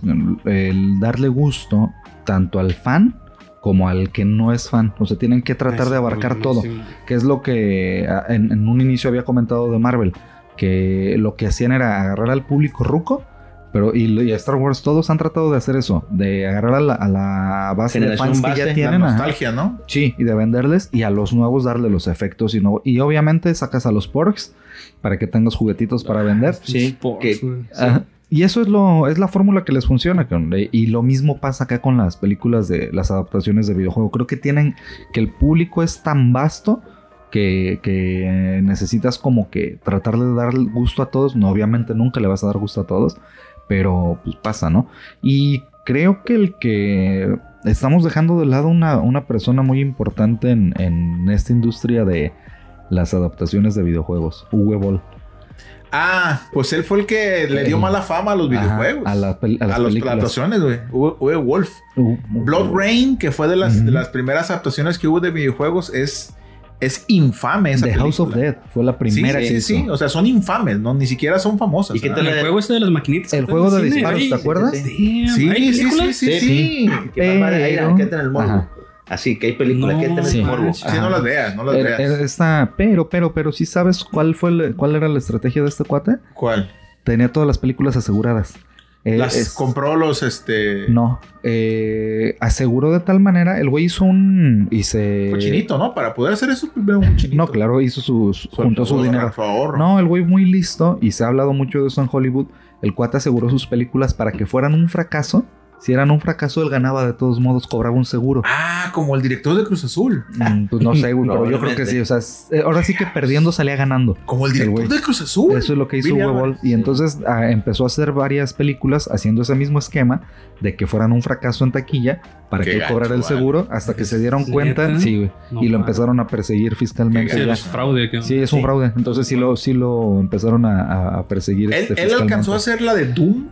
El, darle gusto tanto al fan como al que no es fan. O sea, tienen que tratar de abarcar todo. Que es lo que ah, en, en un inicio había comentado de Marvel. Que lo que hacían era agarrar al público ruco. Pero y, y Star Wars todos han tratado de hacer eso. De agarrar a la, a la base de fans que ya tienen. La ajá. nostalgia, ¿no? Sí, y de venderles y a los nuevos darle los efectos y no y obviamente sacas a los porks para que tengas juguetitos para vender. Sí, Sports, que- güey. Ajá. Y eso es lo es la fórmula que les funciona. Eh, y lo mismo pasa acá con las películas de las adaptaciones de videojuego. Creo que tienen que el público es tan vasto que, que necesitas como que tratar de dar gusto a todos. No, obviamente nunca le vas a dar gusto a todos, pero pues pasa, ¿no? Y creo que el que estamos dejando de lado una, una persona muy importante en, en esta industria de las adaptaciones de videojuegos, Uwe Boll. Ah, pues él fue el que le dio Eh, mala fama a los Ajá, videojuegos. a, la pel- a las a las adaptaciones, güey. Uwe Wolf. Uh, Blood Rain, que fue de las, de las primeras adaptaciones que hubo de videojuegos, es, es infame esa The House of película. Dead fue la primera sí, que sí, hizo. sí, o sea, son infames, ¿no? Ni siquiera son famosas. ¿Y qué tal? El juego este de las maquinitas. El que juego está de disparos, ahí. ¿te acuerdas? Sí, ¿hay sí, sí, película? sí, sí. Que ahí, quédate en el morbo. Ajá. Así que hay películas, No, en el sí. morbo. Sí, no las veas, no las Era- veas. era esta- pero, pero, pero, ¿sí sabes cuál fue el- cuál era la estrategia de este cuate? ¿Cuál? Tenía todas las películas aseguradas. Eh, Las es- compró los, este... No, eh, aseguró de tal manera, el güey hizo un y se Cochinito, ¿no? Para poder hacer eso, primero un chinito. No, claro, hizo su, su- juntó su su- dinero. ahorro. No, el güey muy listo y se ha hablado mucho de eso en Hollywood. El cuate aseguró sus películas para que fueran un fracaso. Si eran un fracaso, él ganaba de todos modos, cobraba un seguro. Ah, como el director de Cruz Azul. Mm, Pues no sé, güey, pero yo creo que sí. O sea, eh, ahora sí que perdiendo salía ganando. Como el director de Cruz Azul. Eso es lo que hizo. Álvarez. Y entonces ah, empezó a hacer varias películas haciendo ese mismo esquema de que fueran un fracaso en taquilla para Qué que él gacho, cobrara el vale. seguro hasta que se dieron cuenta. Sí, güey. No, y lo empezaron a perseguir fiscalmente. Sí, es fraude. que- Sí, es un Sí. fraude. Entonces sí lo, sí lo empezaron a, perseguir. Él, este, él alcanzó a hacer la de Doom.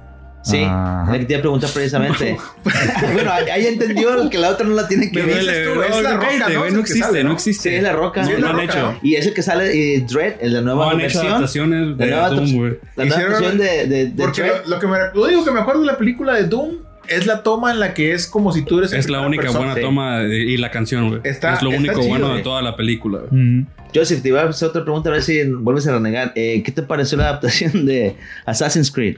Sí, Ajá. la que te iba a preguntar precisamente. bueno, ahí entendió que la otra no la tiene que ver. es la roca, ¿no? existe, sale, no ¿no? existe. Sí, es la roca. Sí, No es la lo han hecho. Y es el que sale eh, Dread, el de nueva No han hecho versión. adaptaciones de La nueva Doom, adaptación- güey. La nueva versión de, de, de Porque Dread. lo, lo que me, lo único que me acuerdo de la película de Doom es la toma en la que es como si tú eres en Es la única persona. buena sí. toma de- y la canción, güey. Es lo está único chido, bueno de toda la película, güey. Joseph, te iba a hacer otra pregunta a ver si vuelves a renegar. Eh, ¿Qué te pareció la adaptación de Assassin's Creed?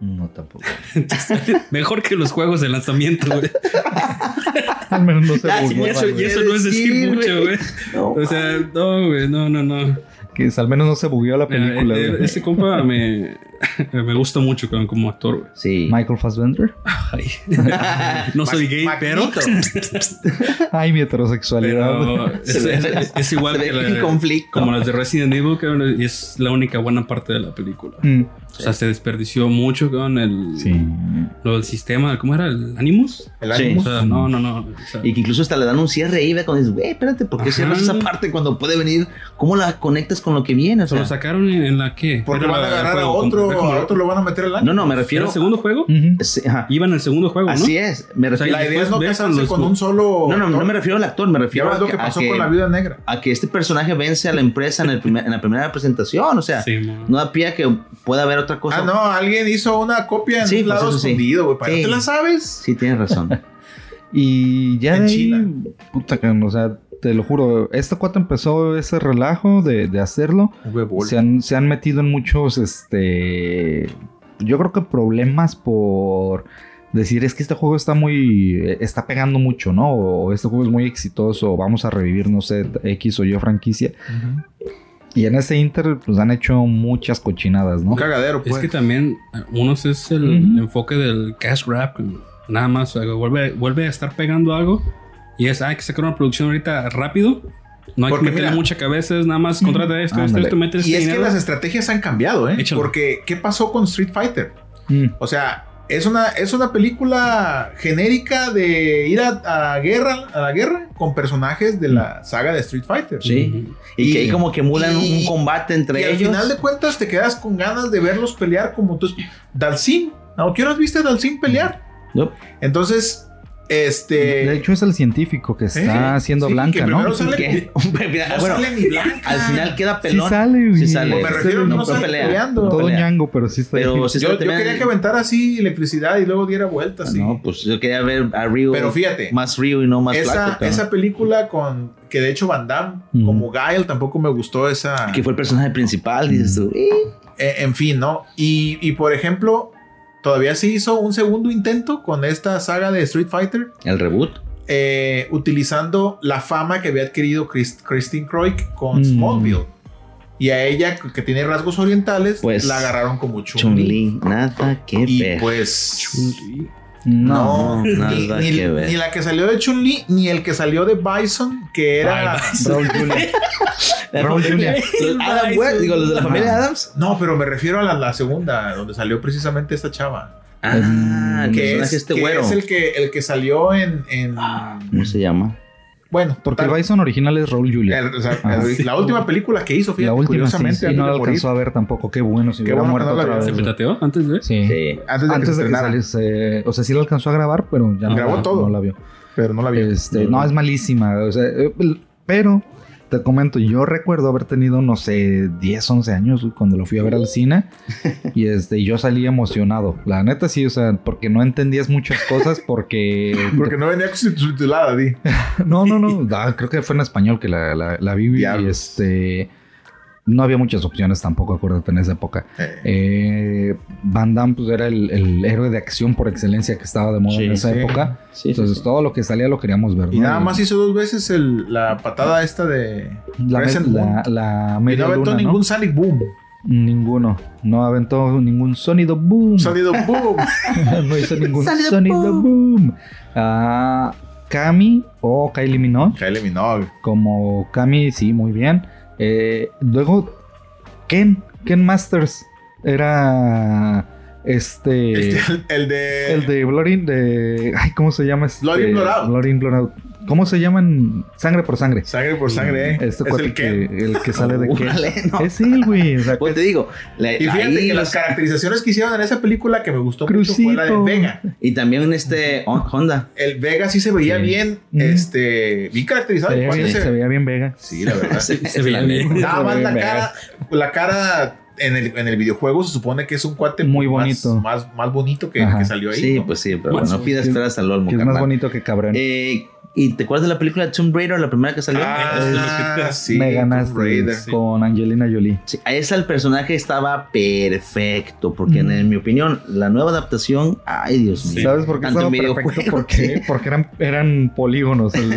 No, tampoco. Mejor que los juegos de lanzamiento, güey. Al menos no se Ah, sí, burló, Y eso, y eso no es decir Sí, mucho, güey. No. O sea, no, güey, no, no, no. Que al menos no se bugueó la Mira, película. eh, güey. ese compa me, me gusta mucho como, como actor, güey. Sí. Michael Fassbender. Ay. No soy gay, pero, Ay, mi heterossexualidad. pero es, es- es igual que la- en conflicto. como las de Resident Evil, y es la única buena parte de la película. Mm, O sea, se desperdició mucho con el, Sí. lo del sistema, ¿cómo era? ¿El Animus? El Sí. O Animus. sea, no, no, no. o sea, Y que incluso hasta le dan un cierre ahí, ve, cuando dices, güey, espérate, ¿por qué Ajá. cierras esa parte cuando puede venir? ¿Cómo la conectas con lo que viene? O ¿Se lo sea, sacaron en, en la qué? Porque van a agarrar a otro, como- a otro lo van a meter al año. no, no, me ¿Era refiero. el segundo juego? Ujú. Sí, ajá. Iban al segundo juego, ¿no? Así es, me O sea, refiero. La idea es no casarse los- con un solo. No, no, no me refiero al actor, me refiero a lo que, pasó que- con la viuda negra. a que este personaje vence a la empresa en, el primer- en la primera presentación. O sea, no da pie a que pueda haber otra cosa. Ah, no, alguien hizo una copia en Sí, un pues lado escondido, güey. ¿Para Sí. te la sabes? Sí, tienes razón. Y ya En de ahí, China. puta, que, o sea, te lo juro, este cuate empezó ese relajo de, de hacerlo. Se han, se han metido en muchos, este, yo creo que problemas por decir es que este juego está muy, está pegando mucho, ¿no? O este juego es muy exitoso, o vamos a revivir, no sé, X o Y franquicia. Y en ese Inter, pues han hecho muchas cochinadas, ¿no? Un cagadero, Es pues. que también, unos es el enfoque del cash grab. Nada más, o sea, vuelve, vuelve a estar pegando algo. Y es, ah, hay que sacar una producción ahorita rápido. No hay Porque que meterle mira- mucha cabeza, es nada más contrata esto, esto, Ándale. esto, metes Y este es que las estrategias han cambiado, ¿eh? Échalo. Porque, ¿qué pasó con Street Fighter? Mm. O sea, es una, es una película genérica de ir a, a guerra, a la guerra con personajes de la saga de Street Fighter. Sí. Y, que ahí como que emulan y- un combate entre Y al ellos. final de cuentas te quedas con ganas de verlos pelear como tú. Dalsim ¿No? ¿Qué horas viste a Dalsim pelear? No. Entonces, este. De hecho, es el científico que está ¿eh? haciendo Sí, blanca, que ¿no? primero sale- ¿Qué? Mira, No bueno, sale ni blanca. al final queda Sí pelón. sale, güey. Sí sale. Pues me refiero, no, no sale pelea. peleando. Todo pelea. ñango, pero sí está. Pero sí Yo, yo quería que aventara así electricidad y luego diera vueltas. y- No, pues yo quería ver a Ryu. Pero fíjate, Más Ryu y no más esa, esa película con. Que de hecho Van Damme, como Guile, tampoco me gustó esa. Que fue el personaje principal, dices tú. Eh, en fin, ¿no? Y, y por ejemplo, todavía se hizo un segundo intento con esta saga de Street Fighter. El reboot. eh, utilizando la fama que había adquirido Chris- Christine Croik con Mm. Smallville. Y a ella, que tiene rasgos orientales, Pues, la agarraron como Chun-Li. Chun-Li. Nada que Y ver. pues. No. No, No, ni, nada ni- que ver. ni la que salió de Chun-Li, ni el que salió de Bison, que era. Raúl familia- Julia. los Adam West, digo, los de la familia Adams. No, pero me refiero a la, la segunda, donde salió precisamente esta chava. Ah, Que, es, este que güero. es el que, el que salió en. en- ¿Cómo se llama? Bueno, Porque el total, Bison original es Raúl Julia. el- o sea, Ah, el- sí. la última película que hizo, fíjate, la última, sí, curiosamente, sí, antes no la morir, alcanzó a ver tampoco. Qué bueno, si Qué hubiera bueno muerto no otra vio. ¿Se vez. petateó antes de? Sí. Sí. antes de Antes que de que saliese, o sea, sí la alcanzó a grabar, pero ya no, Grabó la- todo. no la vio. Pero no la vi. Este, no, es malísima. O sea, eh, pero te comento, yo recuerdo haber tenido, no sé, 10, 11 años cuando lo fui a ver al cine. y este, y yo salí emocionado. La neta sí, o sea, porque no entendías muchas cosas, porque. Porque no venía subtitulada, di. no, no, no. ah, creo que fue en español que la, la, la vi. Y este. No había muchas opciones tampoco, acuérdate, en esa época. Eh, Van Damme pues, era el, el héroe de acción por excelencia que estaba de moda Sí, en esa sí. época. Sí, Entonces sí. todo lo que salía lo queríamos ver. y ¿no? nada más hizo dos veces el- la patada esta de. la, Crescent la, la Y media no aventó luna, ¿no? ningún Sonic Boom. Ninguno. No aventó ningún sonido boom. Sonido Boom. no hizo ningún Sonido sonido, boom. Ah, Kami o Kylie Minogue. Kylie Minogue. Como Kami, sí, muy bien. Eh, luego, Ken. Ken Masters. Era. Este. Este, el, el de. El de Blood in- de. Ay, ¿cómo se llama? Este, Blood in, Blood out. Blood in, Blood out. ¿Cómo se llaman? Sangre por sangre. Sangre por sangre, ¿eh? Este es el que, que. el que sale de. Órale, no. Es él, güey. O sea, Pues te digo, la- Y fíjate ahí que las los- caracterizaciones que hicieron en esa película que me gustó mucho fue la de. Vega. y también este Hon- Honda. El Vega sí se veía Sí. bien, este, bien caracterizado. se, veía ¿Cuál bien, se veía bien Vega. Sí, la verdad. Se- Se veía bien. Nada más la Vega. cara, la cara en el, en el videojuego se supone que es un cuate Muy más- bonito. Más, más, bonito que, que salió ahí. Sí, ¿no? pues sí, pero Más- bueno, no pidas esperas al Olmo, Que es más bonito que cabrón. Eh, ¿Y te acuerdas de la película Tomb Raider, la primera que salió? Ah, Es lo que te- sí, Me Tomb ganaste Raider. con Angelina Jolie. Sí, a esa el personaje estaba perfecto, porque Mm. en, mi opinión, la nueva adaptación, ay Dios mío. ¿Sabes por qué Tanto estaba en perfecto? Porque, porque eran, eran polígonos el-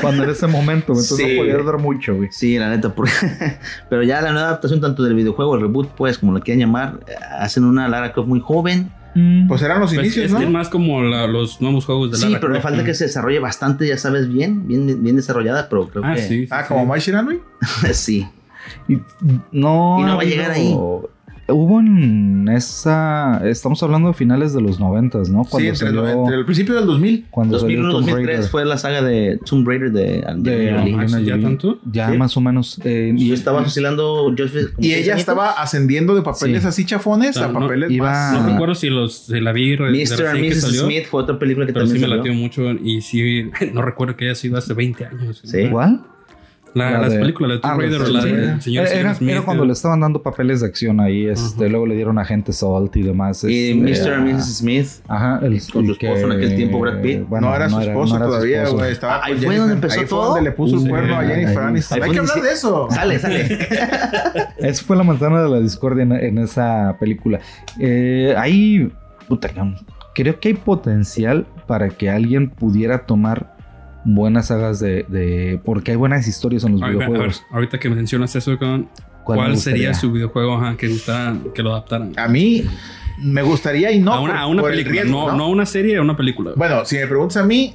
cuando en ese momento. Entonces Sí. no podías ver mucho, güey. Sí, la neta, porque- pero ya la nueva adaptación tanto del videojuego, el reboot, pues, como lo quieran llamar, hacen una Lara Croft muy joven. Pues eran los Pues inicios, es ¿no? es más como la- los nuevos juegos de Sí, Lara pero le falta ¿no? que se desarrolle bastante, ya sabes, bien, bien, bien desarrollada, pero creo Ah, que sí. sí, Ah, sí. como Mai Shiranui. sí. Y no, Y no ha va a llegar habido- Hubo en esa. Estamos hablando de finales de los noventas, ¿no? Sí, entre, salió. entre el principio del 2000. cuando salió 2001, Tomb 2003 Raider. fue la saga de Tomb Raider de De Angelina Jolie. Ah, Angelina ¿ya Jolie. tanto? Ya Sí. más o menos. eh, Y estaba oscilando Y ella estaba ascendiendo de papeles Sí. así chafones a Ah, no, papeles iba- más. No recuerdo si los si la vi de Mr. and que Mrs. salió, Smith fue otra película que pero sí también me salió. latió mucho y sí, no recuerdo que haya sido hace 20 años. Sí. ¿Igual? La, La las de- películas de Tomb Ah, Raider, sí, la sí. del señor Era, era Smith. cuando le estaban dando papeles de acción ahí. Este, Ajá. Luego le dieron agente Salt y demás. Y este, Mr. and ah, Mrs. Smith. Ajá, el, Con su el que- esposo en aquel tiempo, Brad Pitt. bueno, no era su esposo no era todavía, esposo. güey. Estaba Ahí fue Jennifer- donde empezó ahí fue todo. donde le puso el Sí, cuerno a Jennifer Aniston. Hay fue que hablar de eso. Sale, sale. Esa fue la manzana de la discordia en, en esa película. Eh, ahí, puta, creo que hay potencial para que alguien pudiera tomar buenas sagas de, de- porque hay buenas historias en los A ver, a ver, videojuegos. ahorita que mencionas eso, con, ¿Cuál ¿cuál, sería su videojuego ajá, que gustara que lo adaptaran? A mí me gustaría y no. a una, por- a una película, riesgo, no, no una serie, a una película. Bueno, si me preguntas a mí,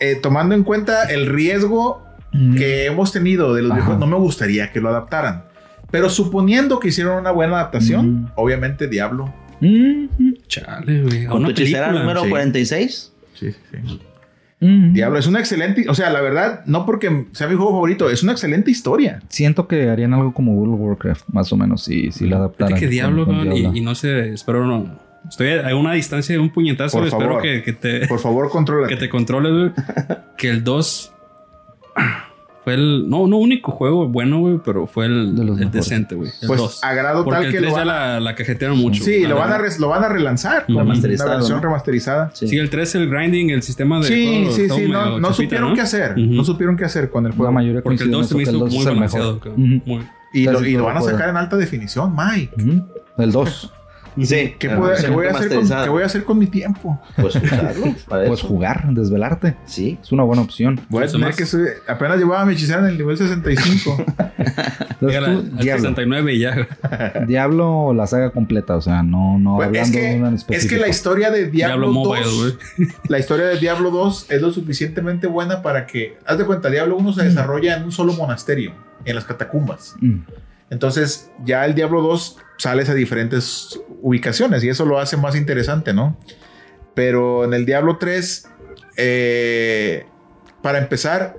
eh, tomando en cuenta el riesgo Mm, que hemos tenido de los Ajá. videojuegos, no me gustaría que lo adaptaran. Pero suponiendo que hicieron una buena adaptación, Mm. obviamente Diablo. mm, Chale, güey. Con tu hechicera número sí. 46. Sí, sí. Mm. Diablo es una excelente, o sea, la verdad, no porque sea mi juego favorito, es una excelente historia. Siento que harían algo como World of Warcraft, más o menos, si, si la adaptaran. Fíjate que Diablo, con con- y, Diablo. y no sé, espero no, Estoy a una distancia de un puñetazo. Por espero favor. que, que te, Por favor, controla. que te controles, güey. que el 2 fue el. No, no único juego bueno, güey, pero fue el, De los el decente, güey. Pues 2. a grado Porque tal el que 3 lo ya van la, la cajetearon mucho. Sí, la lo van, a res- lo van a relanzar con una Remasterizado, versión ¿no? remasterizada. Sí. Sí, el 3, el grinding, el sistema de. Sí, juego sí, sí, no, no chafita, supieron ¿no? qué hacer. Ujú. No supieron qué hacer con el La juego. mayoría Porque el coincide en 2 se me hizo 2 muy balanceado. Muy- Y lo, y lo van a sacar en alta definición, Mike. El 2. Sí. ¿Qué, puedo- versión qué voy a hacer con, qué voy a hacer con mi tiempo? Pues Puedes eso. jugar, desvelarte. Sí. Es una buena opción. Voy a tener más. que subir- Apenas llevaba mi hechicera en el nivel 65. Entonces Llega tú, al Diablo. 69 y ya. Diablo, la saga completa, o sea, no, no Pues, hablando es, de una en que, es que la historia de Diablo, Diablo Mobile, 2, güey. la historia de Diablo 2 es lo suficientemente buena para que, haz de cuenta, Diablo 1 se desarrolla en un solo monasterio, en las catacumbas. Mm. Entonces, ya el Diablo 2 sales a diferentes ubicaciones y eso lo hace más interesante, ¿no? Pero en el Diablo 3, eh, para empezar,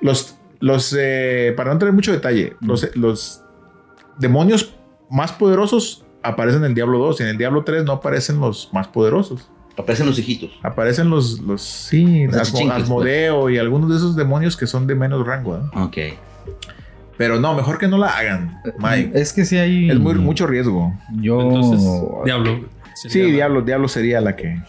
los, los eh, para no tener mucho detalle, los, los demonios más poderosos aparecen en el Diablo 2 y en el Diablo 3 no aparecen los más poderosos. Aparecen los hijitos. Aparecen los, los sí, Los Asmo- achichinques, Asmodeo y algunos de esos demonios que son de menos rango. ¿eh? Ok. Pero no, mejor que no la hagan, Mike. Es que sí hay. Es muy, mucho riesgo. Yo. Entonces, Diablo. Sí, Diablo, Diablo sería la que,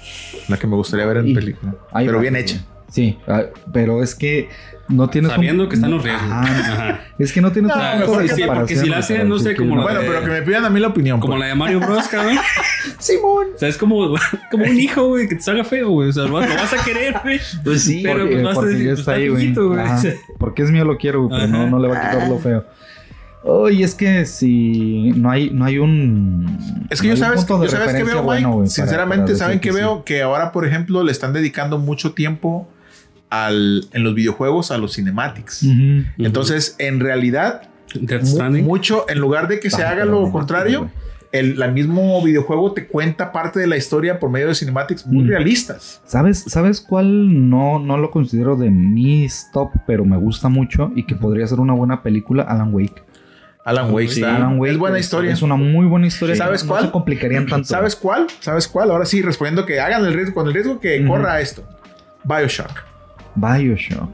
la que me gustaría ver en Y- película. Pero bien hecha. Sí, ah, pero es que no tienes. un- Sabiendo que están los riesgos. Ajá. Ajá. Es que no tienes No, mejor de que sí, porque comparación si la hacen, no sé, que como la Bueno, de- pero que me pidan a mí la opinión. Como pues. la de Mario Bros, cabrón. Simón. O sea, es como, como un hijo, güey, que te salga feo, güey. O sea, lo, vas a querer, güey. Pues sí. Pero Porque, pues vas a porque decir, pues, está ahí, güey. Porque es mío lo quiero, güey, pero no, no le va a quitar lo feo. Oye, es que si no hay, no hay un. Es que no yo sabes, yo sabes que veo, Mike. bueno, güey, para- Sinceramente, para ¿saben que sí. veo? Que ahora, por ejemplo, le están dedicando mucho tiempo al, en los videojuegos a los cinematics. Entonces, en realidad, mu- mucho, en lugar de que se Ah, haga lo no, contrario, el la mismo videojuego te cuenta parte de la historia por medio de cinematics muy Mm. realistas. ¿Sabes, ¿Sabes cuál no, no lo considero de mis top, pero me gusta mucho y que podría ser una buena película? Alan Wake. Alan Wake, Sí, está- Alan Wake es buena historia. Es una muy buena historia. ¿Sabes No cuál? se complicarían tanto. ¿Sabes cuál? ¿Sabes cuál? Ahora sí, respondiendo que hagan el riesgo, con el riesgo que corra esto. Bioshock. Bioshock.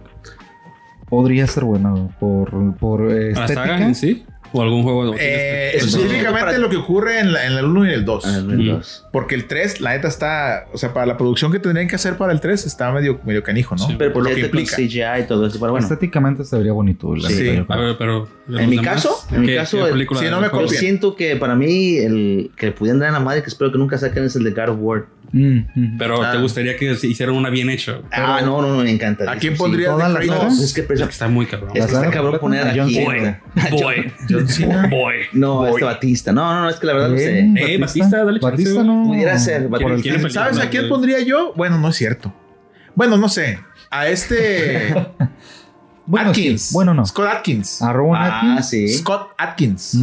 Podría ser güey, por, por eh, ¿La saga estética. en sí? ¿O algún juego? Eh, Eso- específicamente para- lo que ocurre en, la- en el 1 y el 2. Ah, el dos. Porque el 3, la neta está. O sea, para la producción que tendrían que hacer para el 3 está medio, medio canijo, ¿no? Sí. Pero por pues lo que implica. CGI y todo eso. Pero bueno, Estéticamente se vería bonito. la Sí. ver, pero. de En mi demás, caso, en mi ¿qué- caso, el- si de no me yo siento que para mí el que pudieran dar a la madre que espero que nunca saquen es el de God of War. Mm, mm. Pero Ah. te gustaría que hicieran una bien hecha. güey. ah, no, no, no, me encanta. ¿A quién Sí. todas de sagas. Es que Está muy cabrón. es que está cabrón poner aquí. John Cena. Boy. John Cena. Boy. No, Voy. este Batista. No, no, no, es que la verdad no sé. Eh, Batista, dale chance, Batista no. Pudiera ser, Batista. el- ¿Quién es ¿Sabes a quién pondría yo? Bueno, no es cierto. Bueno, no sé. A este. Bueno, sí. Atkins. Bueno, no. Scott Atkins. A Rowan Ah, Atkins. sí. Scott Atkins.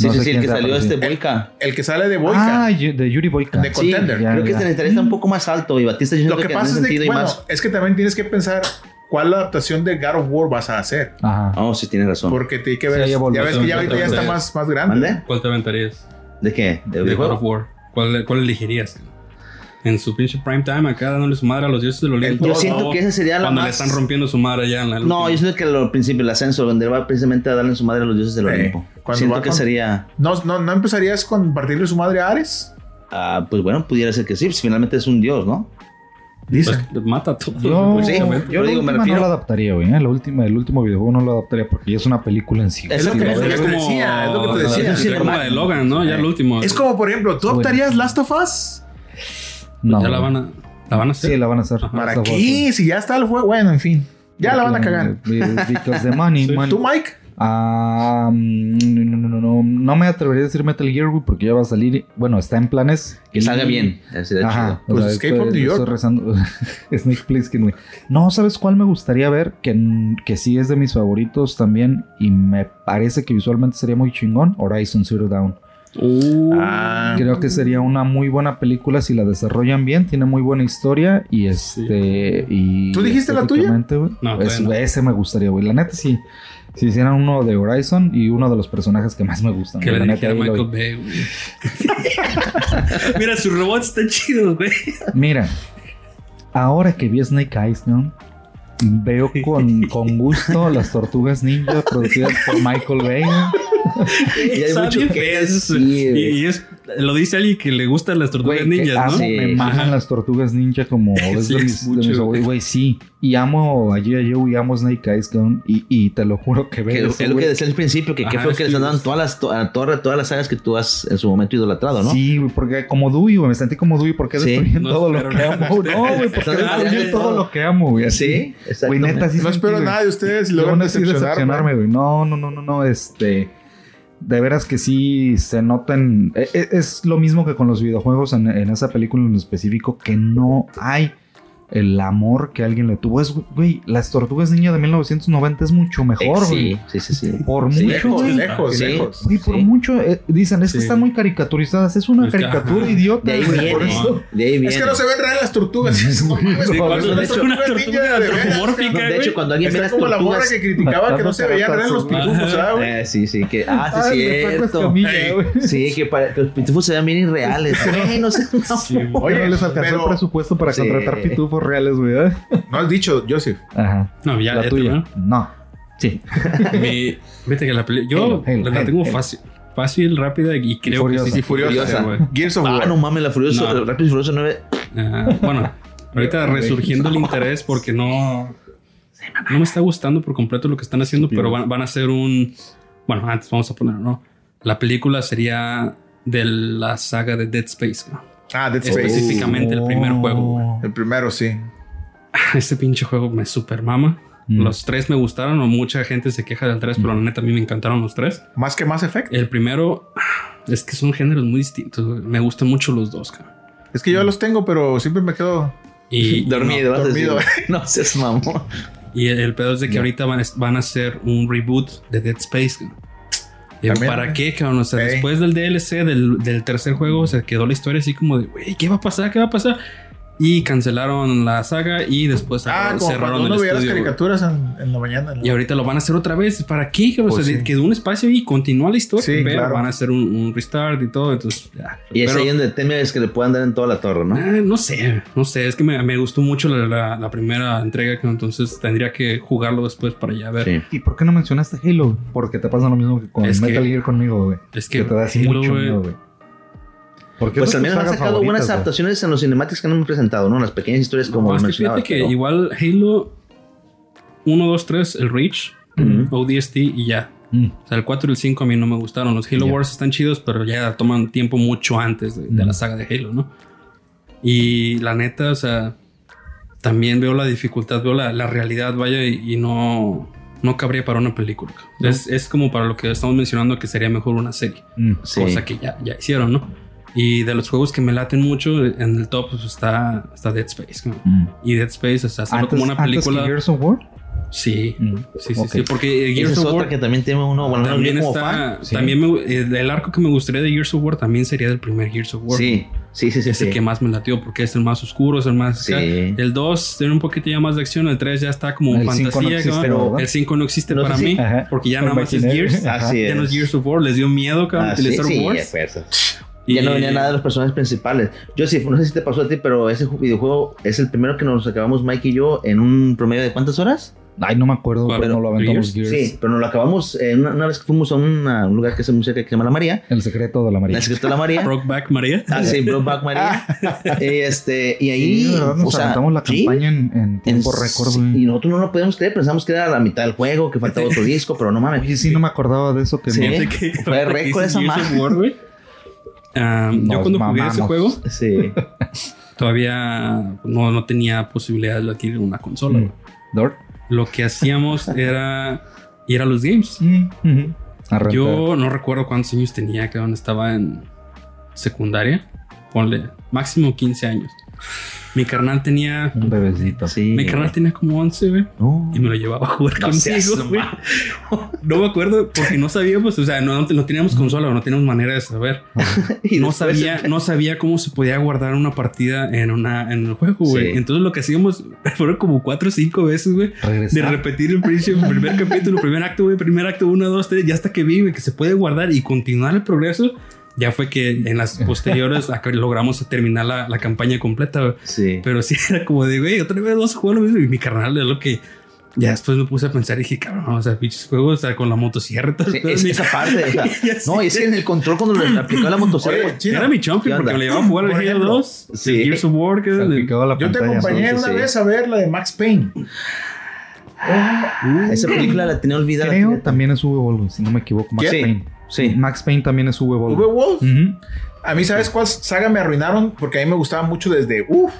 Sí, No sí, sí, el que salió pero este. Boyka. El que sale de Boyka. Ah, de Yuri Boyka. De Sí, Contender. ya, creo que ya. este necesitaría estar un poco más alto y Batista yo Lo que que, pasa es de que, bueno, más. es que también tienes que pensar cuál adaptación de God of War vas a hacer. Ajá. Oh, sí, tienes razón. Porque te hay que Sí, ver. ya ves que ya ahorita ya está más, más grande. ¿Cuál te aventarías? ¿De qué? ¿De De God of War. ¿Cuál, cuál elegirías? En su pinche prime time, acá dándole su madre a los dioses del Olimpo. Yo siento que esa sería la Cuando más... le están rompiendo su madre ya en la No, última. yo siento que al principio el ascenso, donde va precisamente a darle su madre a los dioses del Eh, Olimpo. cuando Siento que con- sería... ¿No, no, ¿No empezarías con partirle su madre a Ares? ah, pues bueno, pudiera ser que sí, pues finalmente es un dios, ¿no? Dice. Pues, mata a todo. Yo, Sí, yo digo, me refiero- no la adaptaría, güey. ¿eh? La última, el último videojuego no lo adaptaría porque ya es una película en sí. Es lo que- lo es lo ves- que te decía, es lo que te decía. Es como la de Logan, ¿no? Ya el último. es como, por ejemplo, ¿tú Bueno. optarías Last of Us? No, Ya la van a... ¿La van a hacer? Sí, la van a hacer. ¿Para qué? Si ya está el juego. Bueno, en fin. Ya la van a cagar. Because the money, Sí. money. ¿Tú, Mike? Ah, mm, no, no, no, no, no me atrevería a decir Metal Gear, güey, porque ya va a salir. Bueno, está en planes. Que y- salga bien. Ajá. chido. o Pues sea, Escape estoy- from New York. estoy rezando. Snake Plissken, güey. No, ¿sabes cuál me gustaría ver? Que, que sí es de mis favoritos también. Y me parece que visualmente sería muy chingón. Horizon Zero Dawn. Uh, Ah. Creo que sería una muy buena película si la desarrollan bien. Tiene muy buena historia. Y este. Y ¿Tú dijiste la tuya? güey, No, pues, no. ese me gustaría, güey. La neta sí. Si hicieran uno de Horizon y uno de los personajes que más me gustan. Que le lo- Michael Bay, güey. Mira, sus robots están chidos, güey. Mira, ahora que vi Snake Eyes, ¿no? Veo con, con gusto las tortugas ninja producidas por Michael Bay. Y hay mucho que decir, y, y es, lo dice alguien que le gustan las tortugas Güey, que ninjas, amo, ¿no? Sí. me maman Ajá. las tortugas ninja como es Sí, de es mis, de mucho, mis favoritos. Güey, sí. Y amo a G.I. Joe y amo Snake Eyes, cabrón. Y, y te lo juro que veo es lo que decía al principio, que qué fue que es les que- dan todas las, to- a todas, todas las sagas que tú has en su momento idolatrado, ¿no? Sí, güey, porque como Dewey, güey, me sentí como Dewey porque Sí. destruyen No todo lo que nada. amo. No, güey, porque destruyendo todo lo que amo, güey. Sí, Güey, neta, sí No sentí, espero güey. nada de ustedes y luego decepcionarme, güey. No, no, no, no, no. Este. De veras que sí se notan. e- e- Es, lo mismo que con los videojuegos en, en esa película en específico, que no hay el amor que alguien le tuvo. Es, güey, las tortugas niña de 1990 es mucho mejor, güey. Sí, sí, sí, sí. Por Sí, mucho, Lejos, güey. lejos, Sí. lejos. Güey, por Sí. mucho. eh, dicen, es que están muy caricaturizadas. Es una caricatura ajá. idiota. De ahí güey, por viene. eso. De ahí viene. Es que no se ven reales las tortugas. Es las una tortugas tortuga de antropomórfica, de hecho, cuando alguien ve las como la morra tortugas... que criticaba que no se veían reales los pitufos, ¿sabes? Eh, sí, sí, que... Ah, sí, de cierto. Sí, que, para, que los pitufos se vean bien irreales. No sé. Oye, no les alcanzó el presupuesto para contratar pitufos reales, güey. ¿eh? No has dicho, Joseph. Ajá. No, ya, la ya tuya. No. Sí. Mi, vete que la peli- Yo Halo, Halo, la Halo, tengo Halo. fácil, fácil, rápida y creo furiosa. que sí. Y furiosa. Furiosa. güey. Gears of Ah, no mames, la Furioso, No. Rápido y Furioso 9. Ah, bueno, ahorita resurgiendo el interés porque no, no me está gustando por completo lo que están haciendo, pero van, van a hacer un. Bueno, antes vamos a poner, ¿no? La película sería de la saga de Dead Space. ¿no? Ah, Dead Space. Específicamente el primer juego, güey. El primero, sí. Este pinche juego me super mama. Mm. Los tres me gustaron, o mucha gente se queja del tres, pero la neta a mí me encantaron los tres. Más que Mass Effect. El primero es que son géneros muy distintos. güey. Me gustan mucho los dos, cabrón. Es que yo los tengo, pero siempre me quedo. Y, Dormido, a dormido. No seas mamón. Y el, el pedo es de que ahorita van, a- van a hacer un reboot de Dead Space. cabrón. Digo, También. ¿para qué, cabrón? O sea, después del DLC, del, del tercer juego, se quedó la historia así como de, güey, ¿qué va a pasar? ¿Qué va a pasar? Y cancelaron la saga y después Ah, cerraron, como cerraron cuando el veía las estudio. caricaturas en, en la mañana. en la- Y ahorita lo van a hacer otra vez. ¿Para qué? Pues o sea, sí. quedó un espacio y continúa la historia. Sí, pero claro. Van a hacer un, un restart y todo. Entonces, ya. Y es Pero- ahí donde temes que le puedan dar en toda la torre, ¿no? Ah, no sé, no sé, es que me, me gustó mucho la, la- la primera entrega, que entonces tendría que jugarlo después para ya ver. Sí. ¿Y por qué no mencionaste Halo? Porque te pasa lo mismo que con Es que- Metal Gear conmigo, güey. Es Que que, te da así Halo, mucho miedo, güey. Porque Pues al menos han sacado buenas adaptaciones en los cinemáticos que han presentado, ¿no? Las pequeñas historias como No, es que mencionabas, fíjate que pero- igual Halo 1, 2, 3, el Reach, Ujú. ODST y ya. Mm. O sea, el 4 y el 5 a mí no me gustaron. Los Halo. Wars están chidos, pero ya toman tiempo mucho antes de, de Mm. la saga de Halo, ¿no? Y la neta, o sea, también veo la dificultad, veo la, la realidad, vaya, y, y no, no cabría para una película. Es, es como para lo que estamos mencionando que sería mejor una serie. Mm. Sí. cosa que ya, ya hicieron, ¿no? Y de los juegos que me laten mucho, en el top pues, está, está Dead Space. ¿no? Mm. Y Dead Space, o sea, hacerlo Antes, como una película. Gears of War. Sí, Mm. sí, sí, sí. Porque Esa Gears es of otra War que también tiene uno, bueno, no también como está. fan. Sí. También me- el, el arco que me gustaría de Gears of War también sería del primer Gears of War. Sí, sí, sí, sí. Es el que más me latió porque es el más oscuro, es el más. Sí. acá. El 2 tiene un poquito ya más de acción, el 3 ya está como El cinco fantasía. no existe, cabrón. ¿verdad? el 5 no existe No para mí Ajá. porque ya nada más es. Gears. Así Ya no es es. Gears of War, les dio miedo cabrón, Ah, sí, utilizar sí, Wars. Y- Ya no venía nada de los personajes principales. Yo sí, no sé si te pasó a ti, pero ese ju- videojuego es el primero que nos acabamos Mike y yo en un promedio de cuántas horas? Ay, no me acuerdo ¿Cuál? cuando lo aventamos Gears. Sí, pero nos lo acabamos eh, una, una vez que fuimos a una- un lugar que se, muy cerca que se llama La María. El secreto de la María. El secreto de la María. Brokeback María. Ah, sí, Brokeback María. y, este, y ahí, Sí, verdad, nos o sea, aventamos la sí, campaña en, en tiempo récord, sí, güey. Y nosotros no lo podíamos creer, pensamos que era la mitad del juego, que faltaba otro disco, pero no mames. Oye, sí, no me acordaba de eso que Sí. no. Que- Fue récord esa madre. Ah, yo cuando jugué ese juego Sí. todavía no, no tenía posibilidad de adquirir una consola. Mm. Lo que hacíamos era ir a los games. Mm. A. Yo no recuerdo cuántos años tenía, que estaba en secundaria. Ponle máximo 15 años. Mi carnal tenía. Un bebecito. Sí. Mi carnal tenía como 11, güey. No. Y me lo llevaba a jugar No seas conmigo, güey. No me acuerdo porque no sabíamos, o sea, no, no teníamos consola, no teníamos manera de saber. Y no sabía, no sabía cómo se podía guardar una partida en una en el juego, güey. Sí. Entonces lo que hacíamos fueron como cuatro o cinco veces, güey. De repetir el, principio, primer capítulo, primer acto, güey, primer acto, uno, dos, tres, ya hasta que vi güey, que se puede guardar y continuar el progreso. Ya fue que en las posteriores logramos terminar la, la campaña completa. Sí. Pero sí era como de, güey, otra vez vamos a jugar lo mismo. Y mi carnal es lo que ya después me puse a pensar y dije, cabrón, o sea, pinches juegos, o sea, con la motosierra y todo. Sí, pedo, es- esa parte. o sea, Ya no, es que en el control cuando le aplicaba la motosierra. Oye, chino, Era mi champion ¿Qué porque me le llevaba a jugar al Halo ejemplo, 2, sí. Gears of War, que el- la Yo te acompañé una sí. vez a ver la de Max Payne. Esa película la tenía olvidada. Creo también es V-Volve, si no me equivoco. Max. Payne. Sí. Max Payne también es V-Volve. V-Wolf. Ujú. A mí, ¿sabes cuál saga me arruinaron? Porque a mí me gustaba mucho desde, uff,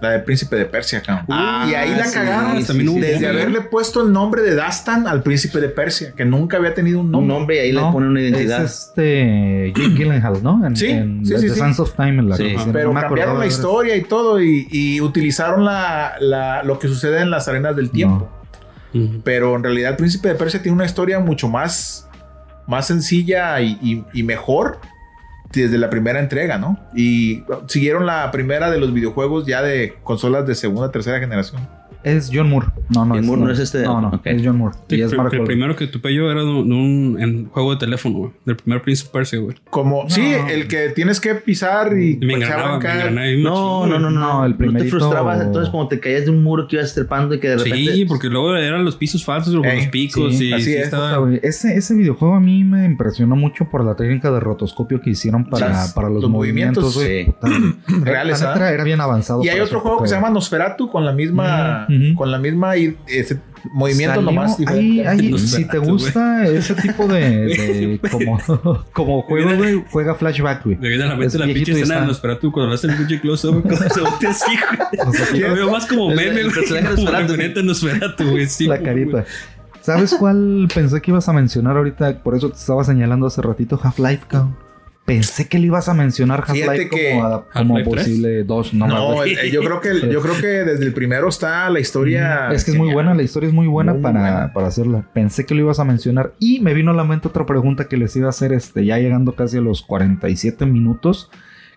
la de Príncipe de Persia, cabrón. Ah, y ahí la sí, cagaron sí, también sí, hubo sí, desde sí. haberle puesto el nombre de Dastan al Príncipe de Persia, que nunca había tenido un un nombre. nombre y ahí No, le ponen una identidad. Es este Jake Gyllenhaal, ¿no? En, Sí, en sí, The sí, sí. Sands of Time en la. Pero No cambiaron la historia y todo y, y utilizaron la, la- lo que sucede en las arenas del tiempo. Pero en realidad Príncipe de Persia tiene una historia mucho más, más sencilla y, mejor desde la primera entrega, ¿no? Y siguieron la primera de los videojuegos ya de consolas de segunda, tercera generación. Es John Moore. No, no John es, Moore no es este- No, no, es John Moore. Sí, y es pr- Mark pr- Wahlberg. primero que tupe yo era de un, en juego de teléfono, güey. Del primer Prince of Persia, güey. Como, No. sí, el que tienes que pisar y me engranaba, me engranaba bien No, no, no, no, No, el No primerito- te frustrabas entonces cuando te caías de un muro que ibas trepando y que de repente. Sí, porque luego eran los pisos falsos o con Ey, los picos sí, y así sí es. estaba- Ese, ese videojuego a mí me impresionó mucho por la técnica de rotoscopio que hicieron para, Sí, para los, los movimientos. movimientos, güey. sí. Reales, ¿ah? era, bien avanzado. Y hay otro juego que se llama Nosferatu con la misma, Con la misma y- ese movimiento Salió- nomás ahí- ahí, si te gusta ese tipo de, de- como, como juego, güey, juega Flashback, güey. Me viene a la Es mente la pinche escena de Nosferatu cuando le hacen el pinche close-up cuando se voltea así, güey. Lo veo más como meme, güey. Como Nosferatu. Sí, la carita. ¿Sabes cuál pensé que ibas a mencionar ahorita? Por eso te estaba señalando hace ratito Half-Life, cabrón. Pensé que le ibas a mencionar Half-Life que- como, a- como ¿Half-Life tres? posible dos. No, el- yo creo que el- yo creo que desde el primero está la historia. Es que es muy buena, la historia es muy buena Muy para, buena. para hacerla. Pensé que lo ibas a mencionar y me vino a la mente otra pregunta que les iba a hacer, este, ya llegando casi a los 47 minutos,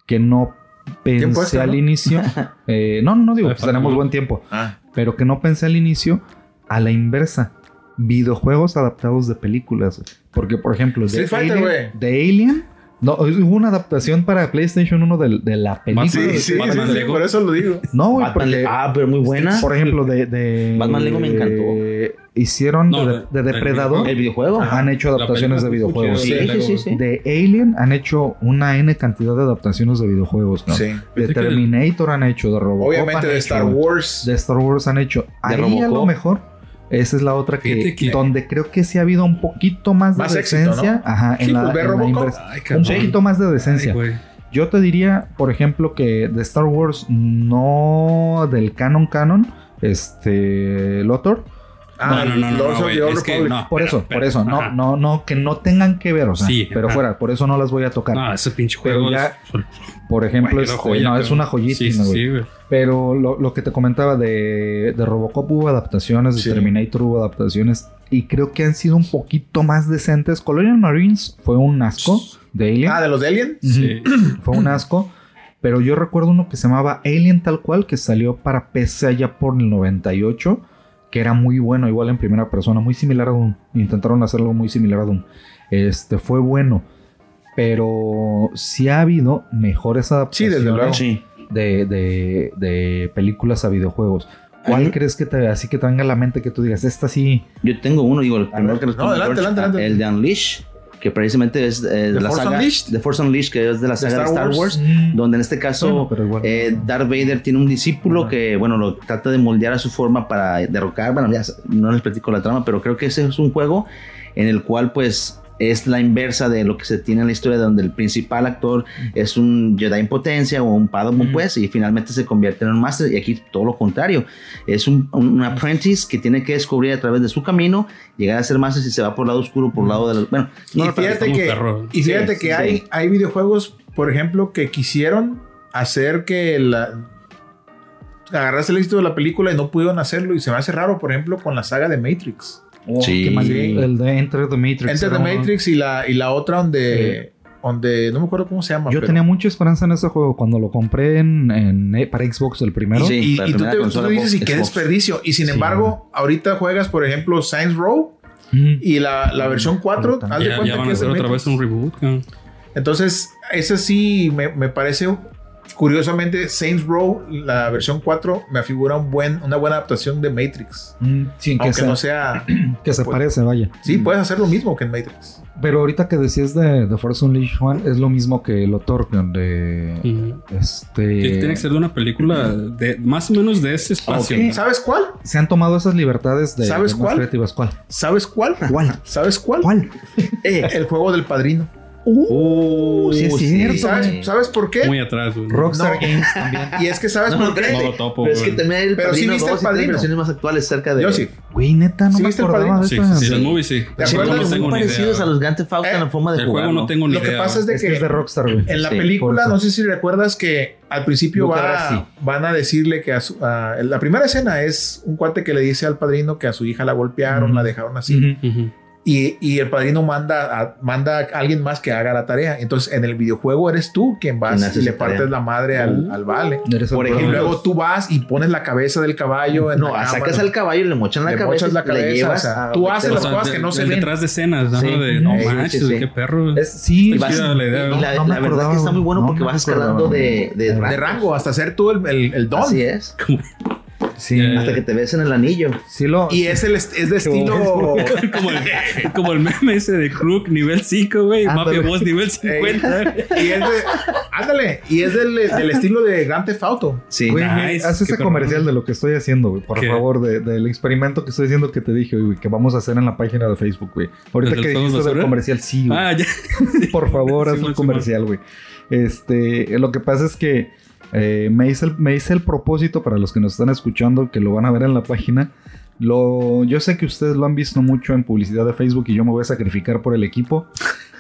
que no pensé al ¿no? inicio. Eh, no, no, digo, pues tenemos buen tiempo, Ah, pero que no pensé al inicio a la inversa. Videojuegos adaptados de películas. Porque, por ejemplo, de Alien, de Alien, no, hubo una adaptación para PlayStation 1 de, de la película. sí, de- sí, sí, Batman sí, Lego. por eso lo digo. No, güey, Batman porque ah, pero muy buena. por ejemplo, de, de- Batman Lego me encantó. Hicieron No, de, de- Depredador. El videojuego. Han hecho La adaptaciones de videojuegos. Sí, sí, sí, sí. De Alien han hecho una N cantidad de adaptaciones de videojuegos. ¿no? Sí. De Terminator han hecho, de Robocop. Obviamente de hecho, Star Wars. De Star Wars han hecho. Ahí a lo mejor. Esa es la otra que, donde creo que sí ha habido un poquito más de Más éxito, decencia. ¿no? Ajá, en la, pues en la inversa. Ay, Un poquito más de decencia. Yo te diría, por ejemplo, que de Star Wars, no del canon canon, este, Lotor. Ah, no, no, no, no, of the Old Republic. no. Por eso, pero- por eso, no, ajá. no, no, que no tengan que ver, o sea, Sí, pero ajá. fuera, por eso no las voy a tocar. No, ese pinche Pero juego ya- es... por ejemplo, este, joya, no, es una joyísima, Sí, sí, güey. Pero lo, lo que te comentaba de, de Robocop hubo adaptaciones, de Sí. Terminator hubo adaptaciones, y creo que han sido un poquito más decentes. Colonial Marines fue un asco de Alien. Ah, de los de Alien. Sí. fue un asco. Pero yo recuerdo uno que se llamaba Alien tal cual, que salió para PC allá por el 98, que era muy bueno, igual en primera persona, muy similar a Doom. Intentaron hacerlo muy similar a Doom. Este fue bueno. Pero sí ha habido mejores Sí, adaptaciones desde luego. Sí. de, de- de películas a videojuegos. ¿Cuál crees que te así que te venga a la mente que tú digas, esta sí? Yo tengo uno, digo, el primero que responde adelante, George, adelante, adelante. el de Unleash, que precisamente es eh, de ¿The la Force saga Unleashed? The Force Unleashed, que es de la saga de Star, Wars, donde en este caso Bueno, eh, Darth Vader tiene un discípulo que, bueno, lo trata de moldear a su forma para derrocar. Bueno, ya no les platico la trama, pero creo que ese es un juego en el cual, pues, es la inversa de lo que se tiene en la historia, donde el principal actor es un Jedi en potencia o un Padawan, Mm. pues, y finalmente se convierte en un Master. Y aquí todo lo contrario, es un, un apprentice que tiene que descubrir a través de su camino, llegar a ser Master si se va por el lado oscuro, por el lado de los. Bueno, Y no fíjate que, y fíjate Sí, que sí, hay, sí. hay videojuegos, por ejemplo, que quisieron hacer que la. agarraste el éxito de la película y no pudieron hacerlo. Y se me hace raro, por ejemplo, con la saga de Matrix. Oh, Sí. qué mal-. El de Enter the Matrix. Enter the Matrix y la, y la otra donde, donde no me acuerdo cómo se llama. Yo pero- tenía mucha esperanza en ese juego cuando lo compré en, en- eh, para Xbox el primero. Sí. Y, y tú, te, tú dices, y qué desperdicio. Y sin Sí. embargo, ahorita juegas, por ejemplo, Saints Row Mm. y la, la versión 4. Puta. haz de Ya, cuenta ya van que a hacer otra vez un reboot. Entonces, ese sí me, me parece. Curiosamente, Saints Row, la versión 4, me figura un buen, una buena adaptación de Matrix. Mm, sí, que, Aunque no sea. que se pues- parece, vaya. Sí, puedes hacer lo mismo que en Matrix. Pero ahorita que decías de, de Force Unleashed One, es lo mismo que el Otorpion de. Ujú. Este. Tiene que ser de una película de más o menos de ese espacio. ¿Sabes cuál? Se han tomado esas libertades de. ¿Sabes de más cuál? creativas. ¿Cuál? ¿Sabes cuál? ¿Cuál? ¿Sabes cuál? ¿Cuál? Eh, El juego del padrino. Uh, sí es sí, cierto, ¿Y sabes, sabes por qué? Muy atrás, güey. Rockstar No. Games también. Y es que sabes No, por qué. No lo topo, Pero es que también el Pero sí viste 2 el Padrino. versiones más actuales cerca de... Yo sí. Güey, neta, no ¿Sí me acordaba de padrino? Sí, sí, sí, Sí. el movie sí. ¿Te Sí, acuerdas? son no muy tengo ni parecidos idea. a los Grand Theft Auto en la forma de El juego jugar. no tengo ni Lo que idea. pasa es de que que es de Rockstar, güey. en la Sí, película, no eso. sé si recuerdas que al principio va- van a decirle que a su- a- la primera escena es un cuate que le dice al padrino que a su hija la golpearon, la dejaron así. Y, y el padrino manda a, manda a alguien más que haga la tarea. Entonces, en el videojuego eres tú quien vas y le partes tarea. la madre al, Uh. al vale. Eres el Por ejemplo, luego tú vas y pones la cabeza del caballo en No, la sacas al caballo, le mochan la Le cabeza, mochas la le cabeza, llevas o sea, a- tú haces las cosas de- que no se ven. detrás de escenas, ¿no? Sí. De no Sí, manches, sí. qué perro. Es- sí, vas- la idea, y ¿no? la, No me la verdad que está muy bueno No porque vas escalando de, rango. De rango, hasta ser tú el, el, el don. Así es. Sí. Eh, Hasta que te ves en el anillo. Sí lo... Y es, el, est- es de estilo. como, el, como el meme ese de Crook nivel 5, güey. Ándale. Mafia Boss nivel 50. y es de. Ándale. Y es del, del estilo de Grand Theft Auto. Sí. Güey, Nice, haz ese comercial de lo que estoy haciendo, güey. Por ¿Qué? favor, de- del experimento que estoy haciendo que te dije, güey, que vamos a hacer en la página de Facebook, güey. Ahorita ¿El que dijiste del comercial, sí, güey. Ah, ya. Por favor, haz Sí, un comercial, güey. Este, lo que pasa es que eh, me, hice el, me hice el propósito para los que nos están escuchando, que lo van a ver en la página. Lo, yo sé que ustedes lo han visto mucho en publicidad de Facebook y yo me voy a sacrificar por el equipo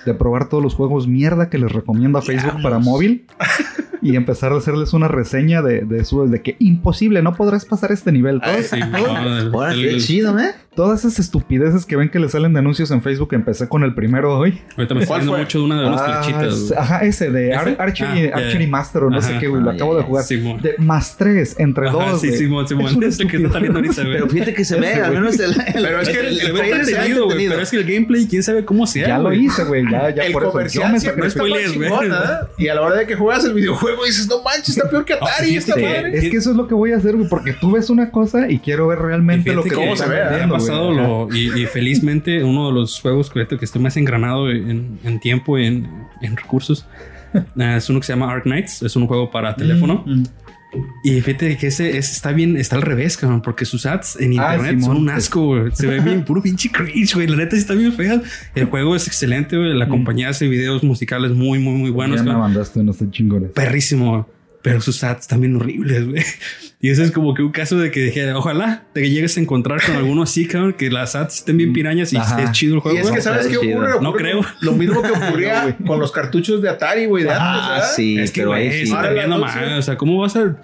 de probar todos los juegos mierda que les recomienda Facebook para móvil y empezar a hacerles una reseña de, de eso, de que imposible, no podrás pasar este nivel. Ay, Todas, Sí, no, el- el- chido, ¿eh? todas esas estupideces que ven que les salen de anuncios en Facebook, empecé con el primero hoy. Ahorita me está ¿Cuál viendo mucho de una de las Ah, flechitas. ajá, ese de Ar- ¿Ese? Archery, Ah, Archery. Master o no sé qué, güey. Lo Ah, acabo de jugar. Simón. De más tres entre Ajá, dos. sí, güey. Simón, Simón. Es una Es lo que está saliendo ahorita, güey. Pero fíjate que se ve, al menos el, el, Pero es que el- trailer se güey. Pero es que el gameplay, quién sabe cómo sea. Ya lo hice, güey. Ya, ya por eso. Yo comercial me güey. chingón, ¿ah? Y a la hora de que juegas el videojuego dices, no manches, está peor que Atari. fíjate esta que- madre. Es que eso es lo que voy a hacer, güey, porque tú ves una cosa y quiero ver realmente Y lo fíjate que se ve, ha pasado lo, y, y felizmente uno de los juegos que, estoy más engranado en, en tiempo y en, en recursos es uno que se llama Ark Knights. Es un juego para teléfono. Mm, mm. Y fíjate que ese, ese está bien, está al revés, cabrón, porque sus ads en Ah, internet Simón. son un asco, güey. Se ve bien, puro pinche cringe, güey. La neta sí está bien fea. El juego es excelente, güey. La compañía hace videos musicales muy, muy, muy buenos. Ya me mandaste unos chingones. Perrísimo, pero sus ads también horribles, güey. Y ese es como que un caso de que dije, ojalá te llegues a encontrar con alguno así, cabrón, que las ads estén bien pirañas y Ajá. es chido el juego. Y es que güey. ¿sabes qué ocurre? chido. No Ocurre creo. Lo mismo que ocurría con los cartuchos de Atari, güey, de antes, Ah, ¿verdad? sí, es que, pero ahí sí. O sea, ¿cómo vas a.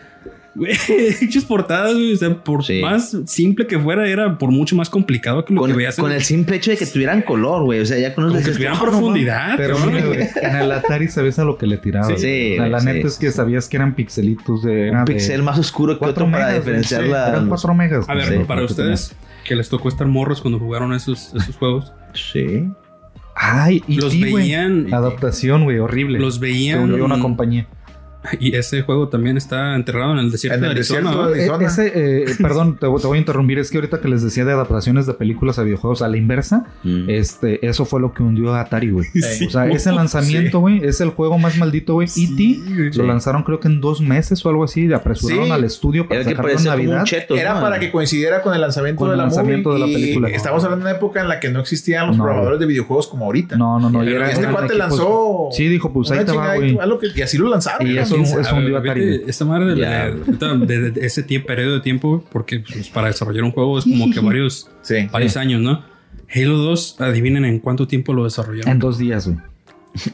Güey, hechas portadas, güey. O sea, por Sí. más simple que fuera, era por mucho más complicado que lo Con, que veías con el simple hecho de que tuvieran color, güey. O sea, ya con eso que tuvieran "Ah, no profundidad. Pero cabrón". mira, güey, en el Atari sabías a lo que le tiraba. Sí. Sí, O sea, la sí, neta es que sabías que eran pixelitos de. era un de pixel más oscuro que cuatro otro para megas, güey. diferenciar Sí, la. Eran los- 4 megas. A ver, Sí, para ustedes que les tocó estar morros cuando jugaron esos, esos juegos, Sí. Ay, y los sí, veían. Adaptación, güey, horrible. Los Se veían. unió una compañía. Y ese juego también está enterrado en el desierto En de el Arizona. desierto Eh, ese, eh, perdón, te, te voy a interrumpir. Es que ahorita que les decía de adaptaciones de películas a videojuegos a la inversa, Mm. este, eso fue lo que hundió a Atari, güey. Sí. O sea, ese lanzamiento, güey, es el juego más maldito, güey. Sí, E.T. lo lanzaron creo que en dos meses o algo así. Apresuraron Sí. al estudio para Era que sacarlo en Navidad. un cheto. Era ¿no? para que coincidiera con el lanzamiento, Con de, el la lanzamiento movie de la y película. Estamos hablando de una época en la que no existían los No. programadores de videojuegos como ahorita. No, no, no. y Pero era- Este cuate lanzó. Sí, dijo, pues ahí te va, güey. y, y así lo lanzaron. Y eso- Vete, güey. Esta madre de, Ya. de- de- de ese tie- periodo de tiempo, porque pues, para desarrollar un juego es como que varios, Sí. varios años, ¿no? Halo 2, adivinen en cuánto tiempo lo desarrollaron. En dos días, güey.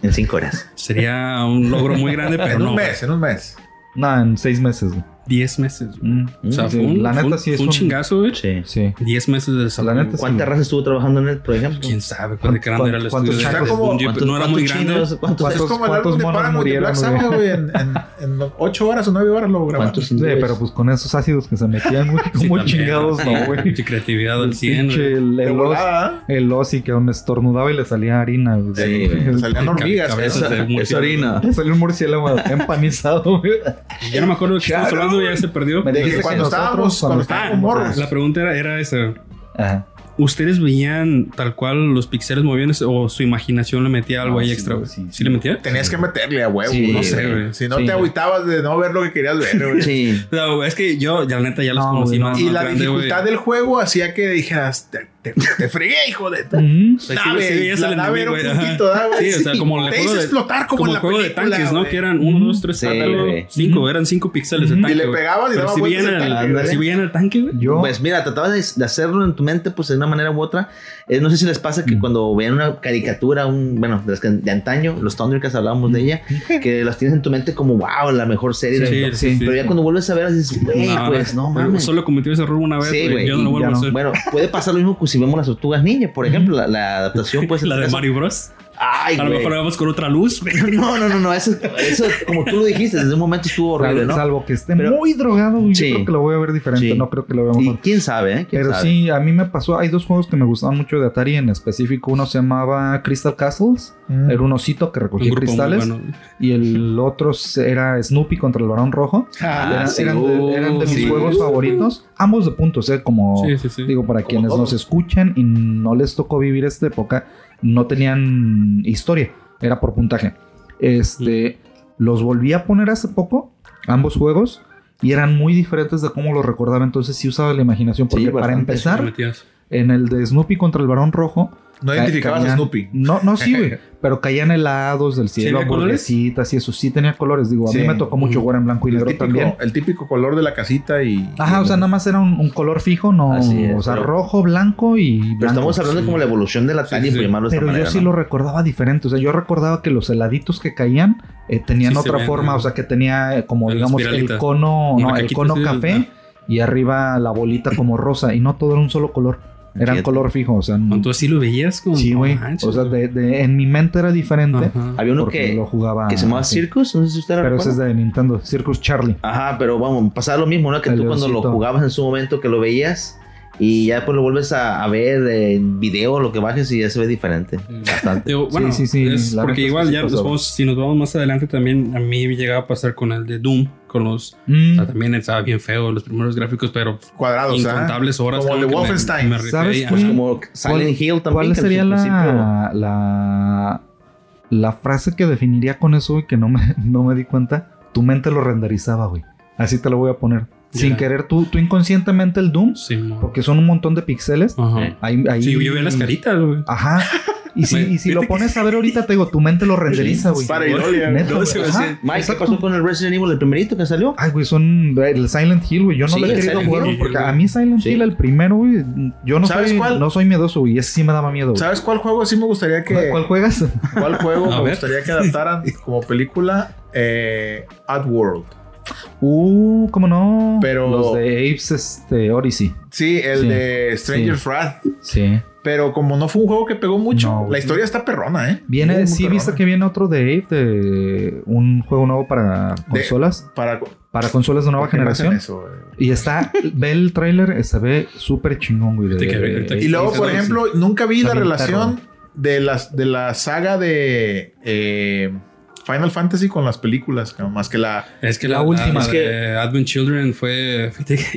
En cinco horas. Sería un logro muy grande, pero En un no. mes, en un mes. No, en seis meses, güey. 10 meses. Mm, O sea, sí, fue un, la fue neta un- sí es fue un chingazo, güey. Sí. Sí. 10 meses de desarrollo. La neta sí. ¿Cuánta raza estuvo trabajando en él, por ejemplo? ¿Quién sabe qué grande era el ¿Cuántos- estudio? de cuántos- Bungie, ¿Cuántos- no era muy cuántos grande. chinos? ¿Cuántos, Es ¿Cuántos- como el álbum cuántos de Paramount de murieron, Black güey? Sabbath, güey. En, en, en 8 horas o 9 horas lo grabaron. cuántos Sí, pero pues con esos ácidos que se metían, güey, Sí, como chingados, sí, no, güey. pinche creatividad al El 100. pinche, güey. el, Ozzy que aún estornudaba y le salía harina. güey. Sí, Salían hormigas. Esa- orina. le salió un murciélago empanizado, güey. Ya no me acuerdo de qué estamos Claro. Ya se perdió. Me dijiste cuando nosotros, estábamos, cuando estábamos morros. La pregunta era, era esa. Ajá. ¿Ustedes veían tal cual los píxeles moviéndose o su imaginación le metía algo No, ahí sí, extra? güey? sí, ¿Sí, sí. le metía? Tenías que meterle a huevo. No sé, güey. Si no Sí. te agüitabas de no ver lo que querías ver, güey. Sí. No, es que yo, ya la neta, ya los No, conocí más. Y más la grande, güey. dificultad del juego hacía que dijeras, te, te, fregué, hijo de... Ujú. O sea, sí, nave, sí veías la al nave era enemigo, un puntito, ajá. ¿da, güey? Sí, o sea, como el Te juego hizo de, explotar como como en el la juego de película, tanques, ¿no? güey. Que eran uno, dos, tres, Sí, cuatro, güey. cinco. Eran cinco píxeles de tanque. Y le pegabas y daba si vueltas el el, tanque, si veían el tanque, güey. Yo, Pues mira, trataba de, de hacerlo en tu mente, pues de una manera u otra. Eh, no sé si les pasa que Mm. cuando vean una caricatura, un, bueno, de las que de antaño, los Thundercats hablábamos de ella, que las tienes en tu mente como, wow, la mejor serie. Sí, del- sí, sí. Pero ya cuando vuelves a ver, dices, güey, No, pues no mames. Solo cometió ese error una vez, Sí, güey. Yo no lo vuelvo a hacer. Bueno, puede pasar lo mismo que si vemos las tortugas ninja, por ejemplo, la, la adaptación puede ser. la de. Mario Bros. Ay, A lo mejor vamos con otra luz. No, no, no, no, eso, eso, como tú lo dijiste, desde un momento estuvo horrible, salvo, ¿no? salvo que esté Pero- muy drogado, güey, Sí. yo creo que lo voy a ver diferente. Sí. No creo que lo vea Y quién sabe, ¿eh? ¿Quién Pero sabe? sí, a mí me pasó. Hay dos juegos que me gustaban mucho de Atari en específico. Uno se llamaba Crystal Castles. Mm. Era un osito que recogía cristales. bueno. Y el otro era Snoopy contra el varón rojo. Ah, eran, sí. eran de, eran de mis Sí. juegos favoritos. Ambos de puntos, ¿eh? Como Sí, sí, sí. digo, para Como quienes todos. nos escuchan y no les tocó vivir esta época, no tenían historia. Era por puntaje. Este, los volví a poner hace poco, ambos juegos. Y eran muy diferentes de cómo los recordaba. Entonces sí usaba la imaginación. Porque Sí, para empezar, en el de Snoopy contra el varón rojo. No ca- identificabas a caían- Snoopy. No, no, sí, güey. pero caían helados del cielo, hamburguesitas y eso. Sí tenía colores. Digo, a Sí. mí me tocó mucho jugar en blanco y El negro típico, también. el típico color de la casita y... Ajá, o sea, nada más era un, un color fijo, no. Así es, o sea, pero- rojo, blanco y blanco. Pero estamos hablando sí. como la evolución de la Atari, Sí, sí. por llamarlo de esta Pero manera, yo sí ¿no? lo recordaba diferente. O sea, yo recordaba que los heladitos que caían eh, tenían otra ven, forma. ¿no? O sea, que tenía eh, como, digamos, el cono, no, el cono café y arriba la bolita como rosa. Y no todo era un solo color. Era Fíjate. color fijo. O sea, no- Entonces sí lo veías como. sí, güey. O sea, de, de- en mi mente era diferente. Ajá. Había uno que, lo jugaba. que se llamaba así. Circus, no sé si usted lo Pero ese es de Nintendo. Circus Charlie. Ajá, pero vamos, pasaba lo mismo, ¿no? Que tú cuando lo jugabas en su momento, que lo veías y ya después lo vuelves a, a ver en video, lo que bajes y ya se ve diferente. Bastante. Digo, bueno, sí, sí, es la porque es igual sí ya vamos- si nos vamos más adelante también a mí llegaba a pasar con el de Doom, con los Mm. o sea, también estaba bien feo los primeros gráficos, pero Cuadrados, ¿ah? incontables horas Como el de me- Wolfenstein. me refería, ¿Sabes ajá. cuál? Como Silent Hill también. ¿Cuál sería principio- la, la, la frase que definiría con eso, güey, que no me, no me di cuenta? Tu mente lo renderizaba, güey. Así te lo voy a poner. Sin querer, tú, tú inconscientemente el Doom, Sí, porque son un montón de píxeles. Ajá. Eh. Ahí, ahí, Sí, yo veía las caritas, güey. Ajá. Y si, y si lo pones a ver ahorita, te digo, tu mente lo renderiza, güey. Para Mike, ¿qué pasó con el Resident Evil, el primerito que salió? Ay, güey, son el Silent Hill, güey. Yo no Sí, lo he querido jugar, porque a mí Silent Sí. Hill, el primero, güey, yo no ¿Sabes soy, cuál? no soy miedoso, güey. Ese sí me daba miedo, güey. ¿Sabes cuál juego sí me gustaría que... ¿Cuál, juegas? ¿Cuál juego me gustaría que adaptaran como película? Eh, World. Uh, cómo no. Pero- Los de Apes este, Odyssey. Sí, el Sí. de Stranger's Wrath. Sí. Pero como no fue un juego que pegó mucho, No, la historia está perrona, ¿eh? Viene, Muy, sí, viste que viene otro de Ape, de un juego nuevo para consolas. Para, Para consolas de nueva ¿por qué no hacen generación. eso? Y está, ve el tráiler, se ve súper chingón, güey. de- Fíjate que de- ahorita- Y luego, por sí, ejemplo, nunca vi Está la relación de, las, de la saga de eh, Final Fantasy con las películas, más que la... Es que La la, última. de Advent Children fue.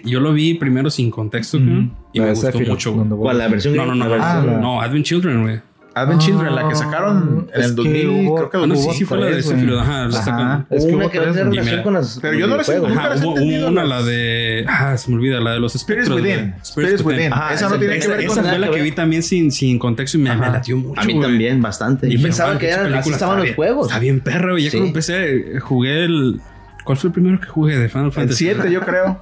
yo lo vi primero sin contexto, y La me gustó mucho, ¿Cuál? La versión No, no, no, Ah, no, Advent Children, güey. Advent Ah, Children, la que sacaron en el que 2000, hubo- creo que Ah, no, sí, sí fue la de Sephiroth, ajá, la es que una que tres, tiene güey. Y relación mira, con las. pero yo no las- videojuegos. nunca Ajá, las he hubo, entendido, hubo una, la de. Ah, se me olvida, la de los espectros. Within. Spirits Within. Ajá, esa no esa- tiene que Esa, ver esa con fue la que vi también sin, sin contexto y me, latió mucho. A mí también, bastante. Yo Y pensaba que eran, así estaban los juegos. Está bien perro. Y ya cuando empecé, jugué el. ¿Cuál fue el primero que jugué de Final El Fantasy? 7, yo creo.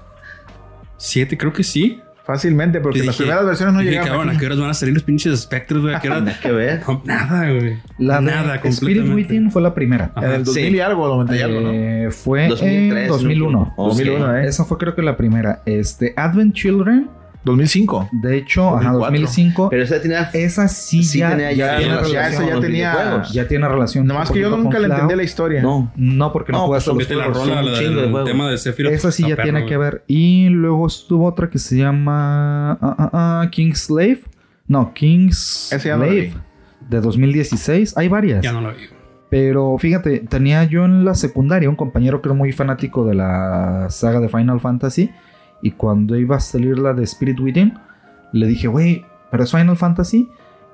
Siete, creo que sí. Fácilmente, porque Yo las dije- primeras versiones no dije, llegaban. cabrón, ¿a qué horas van a salir los pinches espectros, güey? ¿A qué horas? Nada que ver. No, nada, güey. La de nada, Spirit. Within fue la primera. Ajá. En el 2000 Sí. y algo, 90 y algo, ¿no? Eh, fue 2003, en 2001. Ok. 2001, ¿eh? Esa fue creo que la primera. Este, Advent Children, 2005. de hecho, ajá, 2004. 2005. Pero esa tenía. esa sí, Sí ya, tenía ya ya tiene relación ya esa ya tenía-. Ya tiene relación. Nomás que yo nunca le entendí la historia. No. No, porque no, No, jugaste pues, los la rola, la de juegos. tema de Sephiroth. Esa sí ya tiene que ver. Y luego estuvo otra que se llama ah, ah, ah, King's Slave. No, King's Slave. de 2016. Hay varias. Ya no lo vi. Pero fíjate, tenía yo en la secundaria un compañero que era muy fanático de la saga de Final Fantasy. Y cuando iba a salir la de Spirit Within, le dije, güey, pero es Final Fantasy.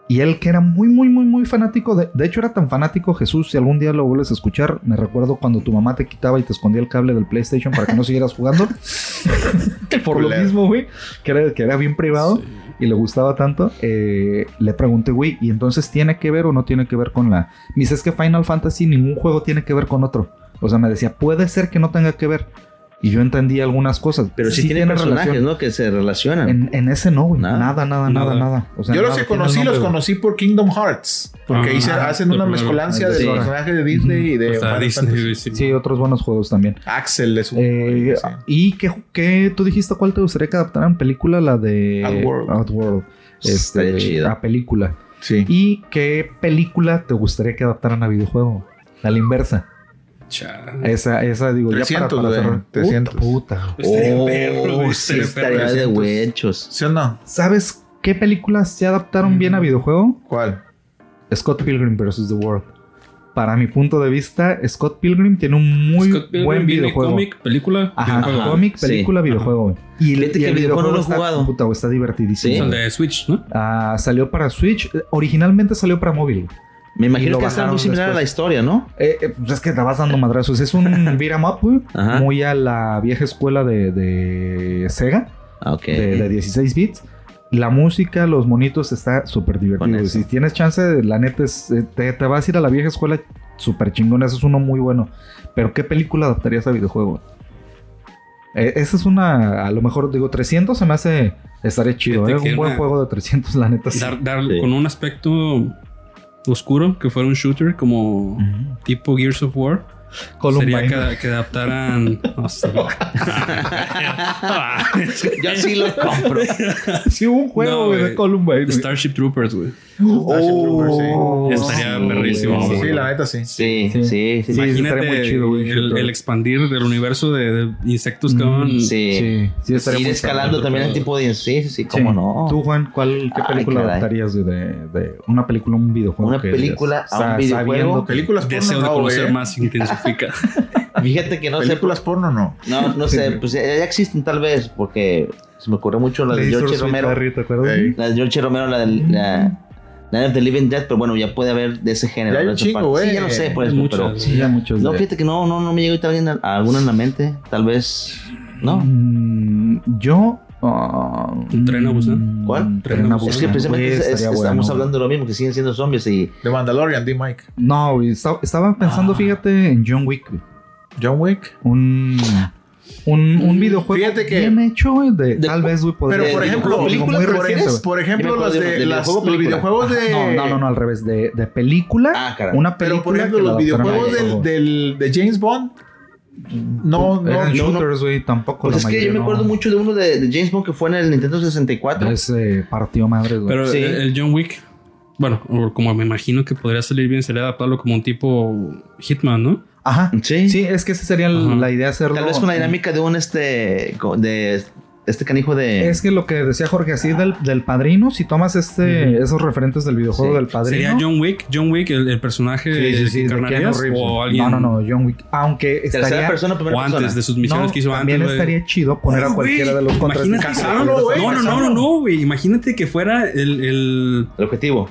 Y él que era muy, muy, muy, muy fanático. De, de hecho, era tan fanático, Jesús, si algún día lo vuelves a escuchar, me recuerdo cuando tu mamá te quitaba y te escondía el cable del PlayStation para que no siguieras jugando. Por lo mismo, güey, que era, que era bien privado y le gustaba tanto, eh, le pregunté, güey, ¿y entonces tiene que ver o no tiene que ver con la... Me dice, es que Final Fantasy ningún juego tiene que ver con otro. O sea, me decía, puede ser que no tenga que ver. Y yo entendí algunas cosas. Pero sí, tiene personajes, relación. ¿no? Que se relacionan. En, en ese no, güey. Nada. Nada, nada, nada, Nada. nada. O sea, Yo los nada, que conocí, los nombre, conocí por Kingdom Hearts. Porque Ah, ahí se ah, hacen una mezcolancia de Sí. los personajes de Disney y de Final Disney, sí. Sí, otros buenos juegos también. Axel es un. Eh, sí. ¿Y qué, qué tú dijiste cuál te gustaría que adaptaran película? La de Outworld. Este, chido. a película. Sí. ¿Y qué película te gustaría que adaptaran a videojuego? A la inversa. Chale. Esa, esa digo, 300, ya para, para cerrar. 300. Puta, puta. Estaría Oh, perro, sí, estaría de 300. huechos. ¿Sí o no? ¿Sabes qué películas se adaptaron bien a videojuego? ¿Cuál? Scott Pilgrim vs. The World. Para mi punto de vista, Scott Pilgrim tiene un muy Scott Pilgrim buen videojuego. cómic, película, Ajá, videojuego. Ajá. sí. película, videojuego. güey. Y, que el videojuego no lo he jugado. puta, está divertidísimo. Sí. Es el de Switch, ¿no? Ah, salió para Switch. Eh, Originalmente salió para móvil. Me imagino que está muy similar a la historia, ¿no? Eh, eh, pues es que te vas dando madrazos. Es un beat 'em up, güey. Muy a la vieja escuela de, de Sega, Ah, de, de 16 bits. La música, los monitos, está súper divertido. eso. Si tienes chance, la neta, es, eh, te, te vas a ir a la vieja escuela súper chingón. Ese es uno muy bueno. Pero, ¿qué película adaptarías a videojuego? Eh, esa es una, a lo mejor digo, 300 se me hace, estaría chido. ¿eh? Un buen juego de 300, la neta. sí. Dar, dar Sí. con un aspecto oscuro, que fuera un shooter como tipo Gears of War. Columbine. Sería que, que adaptaran. No. Yo sí lo compro. Sí, hubo un juego No, güey, de güey. Columbine. Starship Troopers, güey. Starship Troopers, sí. Oh, Estaría sí, perrísimo, güey. Sí, la neta sí. Sí, Sí. sí, sí. Sí, sí. Imagínate estaría muy chido, güey. el, el expandir del universo de, de insectos que van. Sí. Sí, sí, estaría Ir muy escalando también el tipo de... Sí, sí, sí, cómo Sí. no. Tú, Juan, ¿cuál, ¿qué Ay, película caray. adaptarías de, de, de una película a un videojuego? Una película a un sa- videojuego? Películas Deseo de no, conocer más Fíjate que no sé... Películas porno no. No, no sé, pues ya existen tal vez, porque se me ocurrió mucho la de George Romero. La de George Romero, la del... La, Night of the Living Dead, pero bueno, ya puede haber de ese género. Ya hay un chingo, güey. Sí, ya lo sé, eso, muchas, pero... Sí, ya muchos. No, fíjate que no, no, no me llegó ahorita alguien a, a alguna en la mente. Tal vez... ¿No? Mm, yo. Ah, ¿Un tren a Busan? mm, ¿Cuál? Tren a Es que precisamente Güey, es- es- estaría estamos bueno, hablando de lo mismo, que siguen siendo zombies y... De Mandalorian, D. Mike. No, estaba pensando, Ah. fíjate, en John Wick. güey. John Wick. Un. Un, un videojuego Fíjate que- bien hecho, de, de- tal vez, güey, podría- Pero por ejemplo, digo, película, muy ¿te reciente, refieres? güey. Por ejemplo, los, de- de, de las- videojuego, los película. videojuegos de. No, no, no, no, al revés. De, de película. Ah. Una película. Pero por ejemplo, los videojuegos del, videojuego. del- de James Bond. No, no, Eran shooters, güey, tampoco. Pues la es que yo me no. acuerdo mucho de uno de, de James Bond que fue en el Nintendo 64. Ese partió madre, güey. Pero Sí. el, el John Wick, bueno, o como me imagino que podría salir bien, sería adaptarlo como un tipo Hitman, ¿no? Ajá. Sí. Sí, es que esa sería Ajá. la idea hacerlo. Tal vez con la dinámica de un este... De este canijo de... Es que lo que decía Jorge, así del, del padrino, si tomas este, esos referentes del videojuego Sí. del padrino. Sería John Wick, John Wick, el, el personaje Sí, sí, sí, que de encarnarías, Keanu Reeves. o alguien No, no, no, John Wick. Aunque estaría. persona, o antes persona. de sus misiones no, que hizo también antes. güey. estaría chido poner a cualquiera de los contras. imagínate- No, no, no, no, no, güey. Imagínate que fuera el, el El objetivo.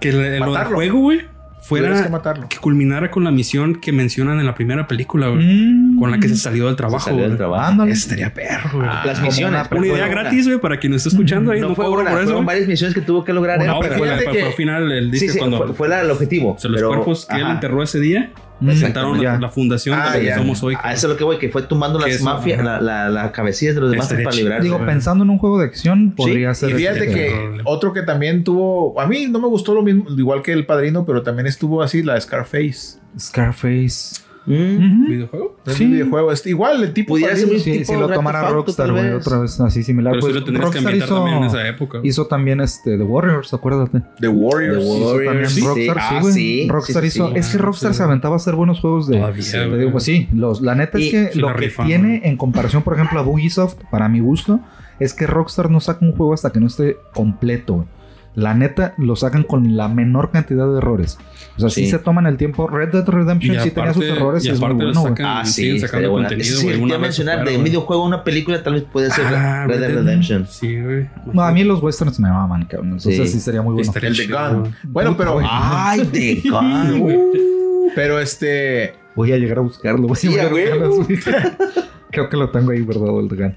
que el, el- lo del Matarlo. juego, güey, Tienes fuera que matarlo. que culminara con la misión que mencionan en la primera película, güey, Mm. Con la que se salió del trabajo. Salió del trabajo. Estaría perro, güey. Las misiones. una Una idea gratis, güey, para quien nos está escuchando ahí. No, No, fue cobro una, por eso. fueron varias misiones que tuvo que lograr. No, pero pero fue, fíjate fue- que- fue al final, él dice sí, sí, cuando fue, fue la- el objetivo. o sea, los pero- cuerpos que él ajá. enterró ese día Presentaron la, la fundación Ah, de lo que somos hoy. A eso es lo que voy, que fue tumbando Que las eso, mafias, ajá. la, la, la cabecillas de los demás para librarse. Digo, pensando en un juego de acción, podría ser. Y fíjate este- que otro que también tuvo, a mí no me gustó lo mismo, igual que el padrino, pero también estuvo así, la de Scarface. Scarface. Mm. ¿Videojuego? Es Sí. un videojuego, es igual el tipo. Pudiera ser un Sí, tipo si lo tomara Rockstar, güey, otra vez así similar. Pero pues, lo tendrías que Rockstar ambientar hizo, también en esa época. hizo también este The Warriors, acuérdate. The Warriors. The Hizo Warriors, también sí. Rockstar, Ah, sí, güey. sí, Rockstar sí, sí, hizo. sí. Es que Ah, Rockstar sí. se aventaba a hacer buenos juegos de. Todavía, te digo, pues sí, los, la neta Y- es que lo que rifan, tiene güey. en comparación, por ejemplo, a Ubisoft, para mi gusto, es que Rockstar no saca un juego hasta que no esté completo. güey. La neta lo sacan con la menor cantidad de errores. O sea, sí, Sí. se toman el tiempo. Red Dead Redemption sí tenía sus errores y, es muy bueno. sacan, Ah, sí, sacando buena. contenido, Sí, vez mencionar, de un videojuego a una película tal vez puede ser Ah, Red Dead Redemption. Sí, güey. No, a mí los westerns me maman, cabrón. Entonces sí, Sí. sería muy bueno. Estaría El de chido, Gun. Bueno, pero, Ay, God. güey. pero este. Voy a llegar a buscarlo. Voy a llegar a buscarlo. Creo que lo tengo ahí, ¿verdad? El Gun.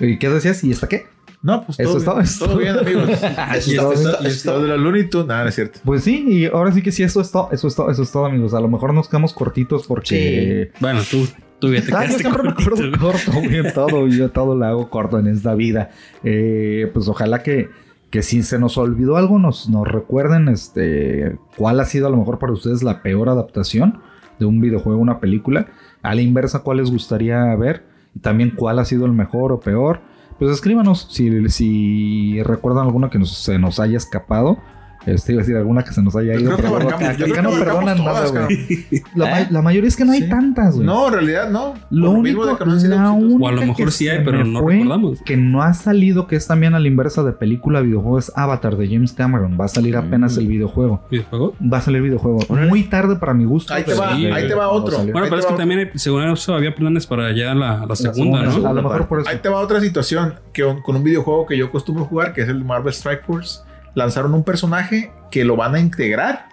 ¿Y qué decías? ¿Y hasta qué? No, pues Eso todo, es todo. bien, todo bien, amigos. Y esto- esto- esto de los Looney Tunes, nada, no es cierto. Pues sí, y ahora sí que sí, eso es todo, eso es todo, eso es todo, amigos. A lo mejor nos quedamos cortitos porque. Bueno, tú, tú ya te Ah, yo siempre me cortito, acuerdo güey. corto, güey, en todo, yo todo lo hago corto en esta vida. Eh, pues ojalá que, que si se nos olvidó algo, nos, nos recuerden este cuál ha sido a lo mejor para ustedes la peor adaptación de un videojuego a una película. A la inversa, cuál les gustaría ver. Y también cuál ha sido el mejor o peor. Pues escríbanos si, si recuerdan alguna que nos- se nos haya escapado. Este iba a decir alguna que se nos haya Yo ido. creo que pero abarcamos- acá yo creo acá que no perdonan todas, nada, güey. La, ¿Eh? la mayoría es que no hay Sí. tantas, güey. No, en realidad no. Lo único, mismo de que no la única O a lo mejor que sí hay, pero no recordamos. Que no ha salido, que es también a la inversa de película videojuego, es Avatar de James Cameron. Va a salir apenas Mm. el videojuego. ¿Videojuego? Va a salir videojuego. Órale. Muy tarde para mi gusto. Ahí te va, Sí, ahí te va otro. Bueno, Ahí pero es que también, hay- según eso, había planes para ya la, la segunda, La ¿no? A lo mejor por eso. Ahí te va otra situación que con un videojuego que yo acostumbro jugar, que es el Marvel Strike Force. Lanzaron un personaje que lo van a integrar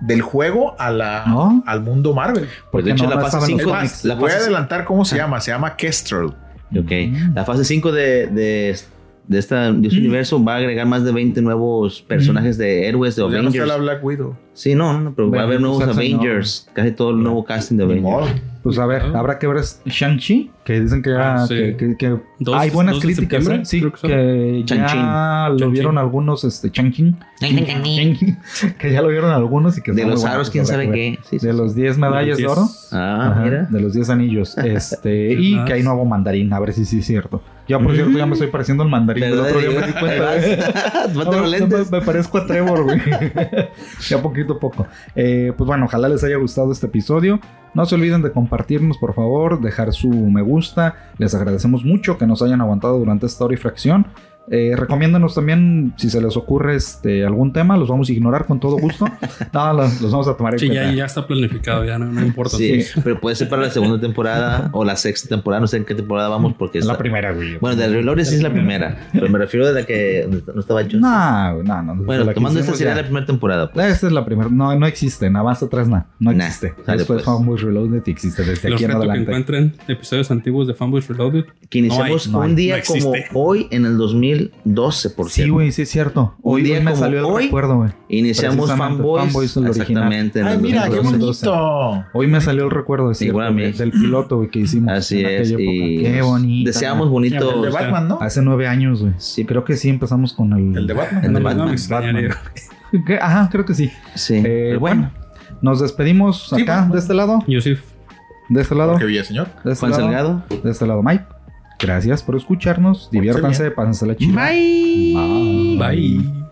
del juego a la, ¿No? al mundo Marvel. Pues de Porque hecho, no, la fase estaban los Es 5. más, La voy a fase, adelantar cómo se Ah. llama. Se llama Kestrel. ok. Mm. La fase 5 de, de, de, esta, de este Mm. universo va a agregar más de 20 nuevos personajes de héroes de Pues ya no está Avengers. la Black Widow. Sí, no, no, pero va a haber nuevos. Avengers. Casi todo el nuevo casting de Avengers. Pues a ver, habrá que ver Shang-Chi, que dicen que, ya- Ah, sí. que, que- que Dos- hay buenas críticas. ¿eh? Sí, creo que ya lo vieron algunos, este, Shang-Chi. Que ya lo vieron algunos y que De los aros, quién sabe qué. Sí, sí, De sí. los 10 medallas de oro. Ah, Ajá, mira. de los 10 anillos. Este, y más? que hay nuevo mandarín, a ver si sí es cierto. Ya, por cierto, ya me estoy pareciendo el mandarín. El otro día me di cuenta. me parezco a Trevor, güey. ya poquito a poco. Eh, pues bueno, ojalá les haya gustado este episodio. No se olviden de compartirnos, por favor, dejar su me gusta. Les agradecemos mucho que nos hayan aguantado durante esta hora y fracción. Eh, recomiéndanos también, si se les ocurre este, algún tema, los vamos a ignorar con todo gusto. no, los, los vamos a tomar en Sí, cuenta. ya, ya está planificado, ya no, no importa. Sí, pero puede ser para la segunda temporada o la sexta temporada. No sé en qué temporada vamos porque Es la primera, güey. Bueno, de Reloaded sí es la primera. Pero me refiero desde que no estaba Johnson. No, no, no. bueno, la que tomando esta sería ya. la primera temporada. pues. Esta es la primera. No, no existe. Nada más atrás no. No Nah, existe. sale, es pues. Fanboys Reloaded y existe desde Los aquí en reto que adelante. encuentren episodios antiguos de Fanboys Reloaded. Que iniciamos No hay, no un hay, día no como hoy en el 2012, por Sí, cierto. güey, sí es cierto. Hoy, día hoy me salió el hoy, recuerdo, güey. Iniciamos Fanboys. Fanboys, el exactamente. en Ay, el mira, qué 2012. bonito. Hoy me salió el recuerdo de cierto, Igual del piloto güey, que hicimos. Así en es. aquella Y época. Qué bonito. Deseamos El bonito. de Batman, ¿no? Hace nueve años, güey. Sí. Creo que sí empezamos con el. El de Batman. El de Batman. Ajá, creo que sí. Sí. Eh, bueno, nos despedimos Sí, acá, pues, de este lado. Sí. De este lado. Porque Villaseñor. De este Juan lado. Salgado. De este lado, Mike. Gracias por escucharnos. Diviértanse, pásensela chida. Bye. Bye. Bye.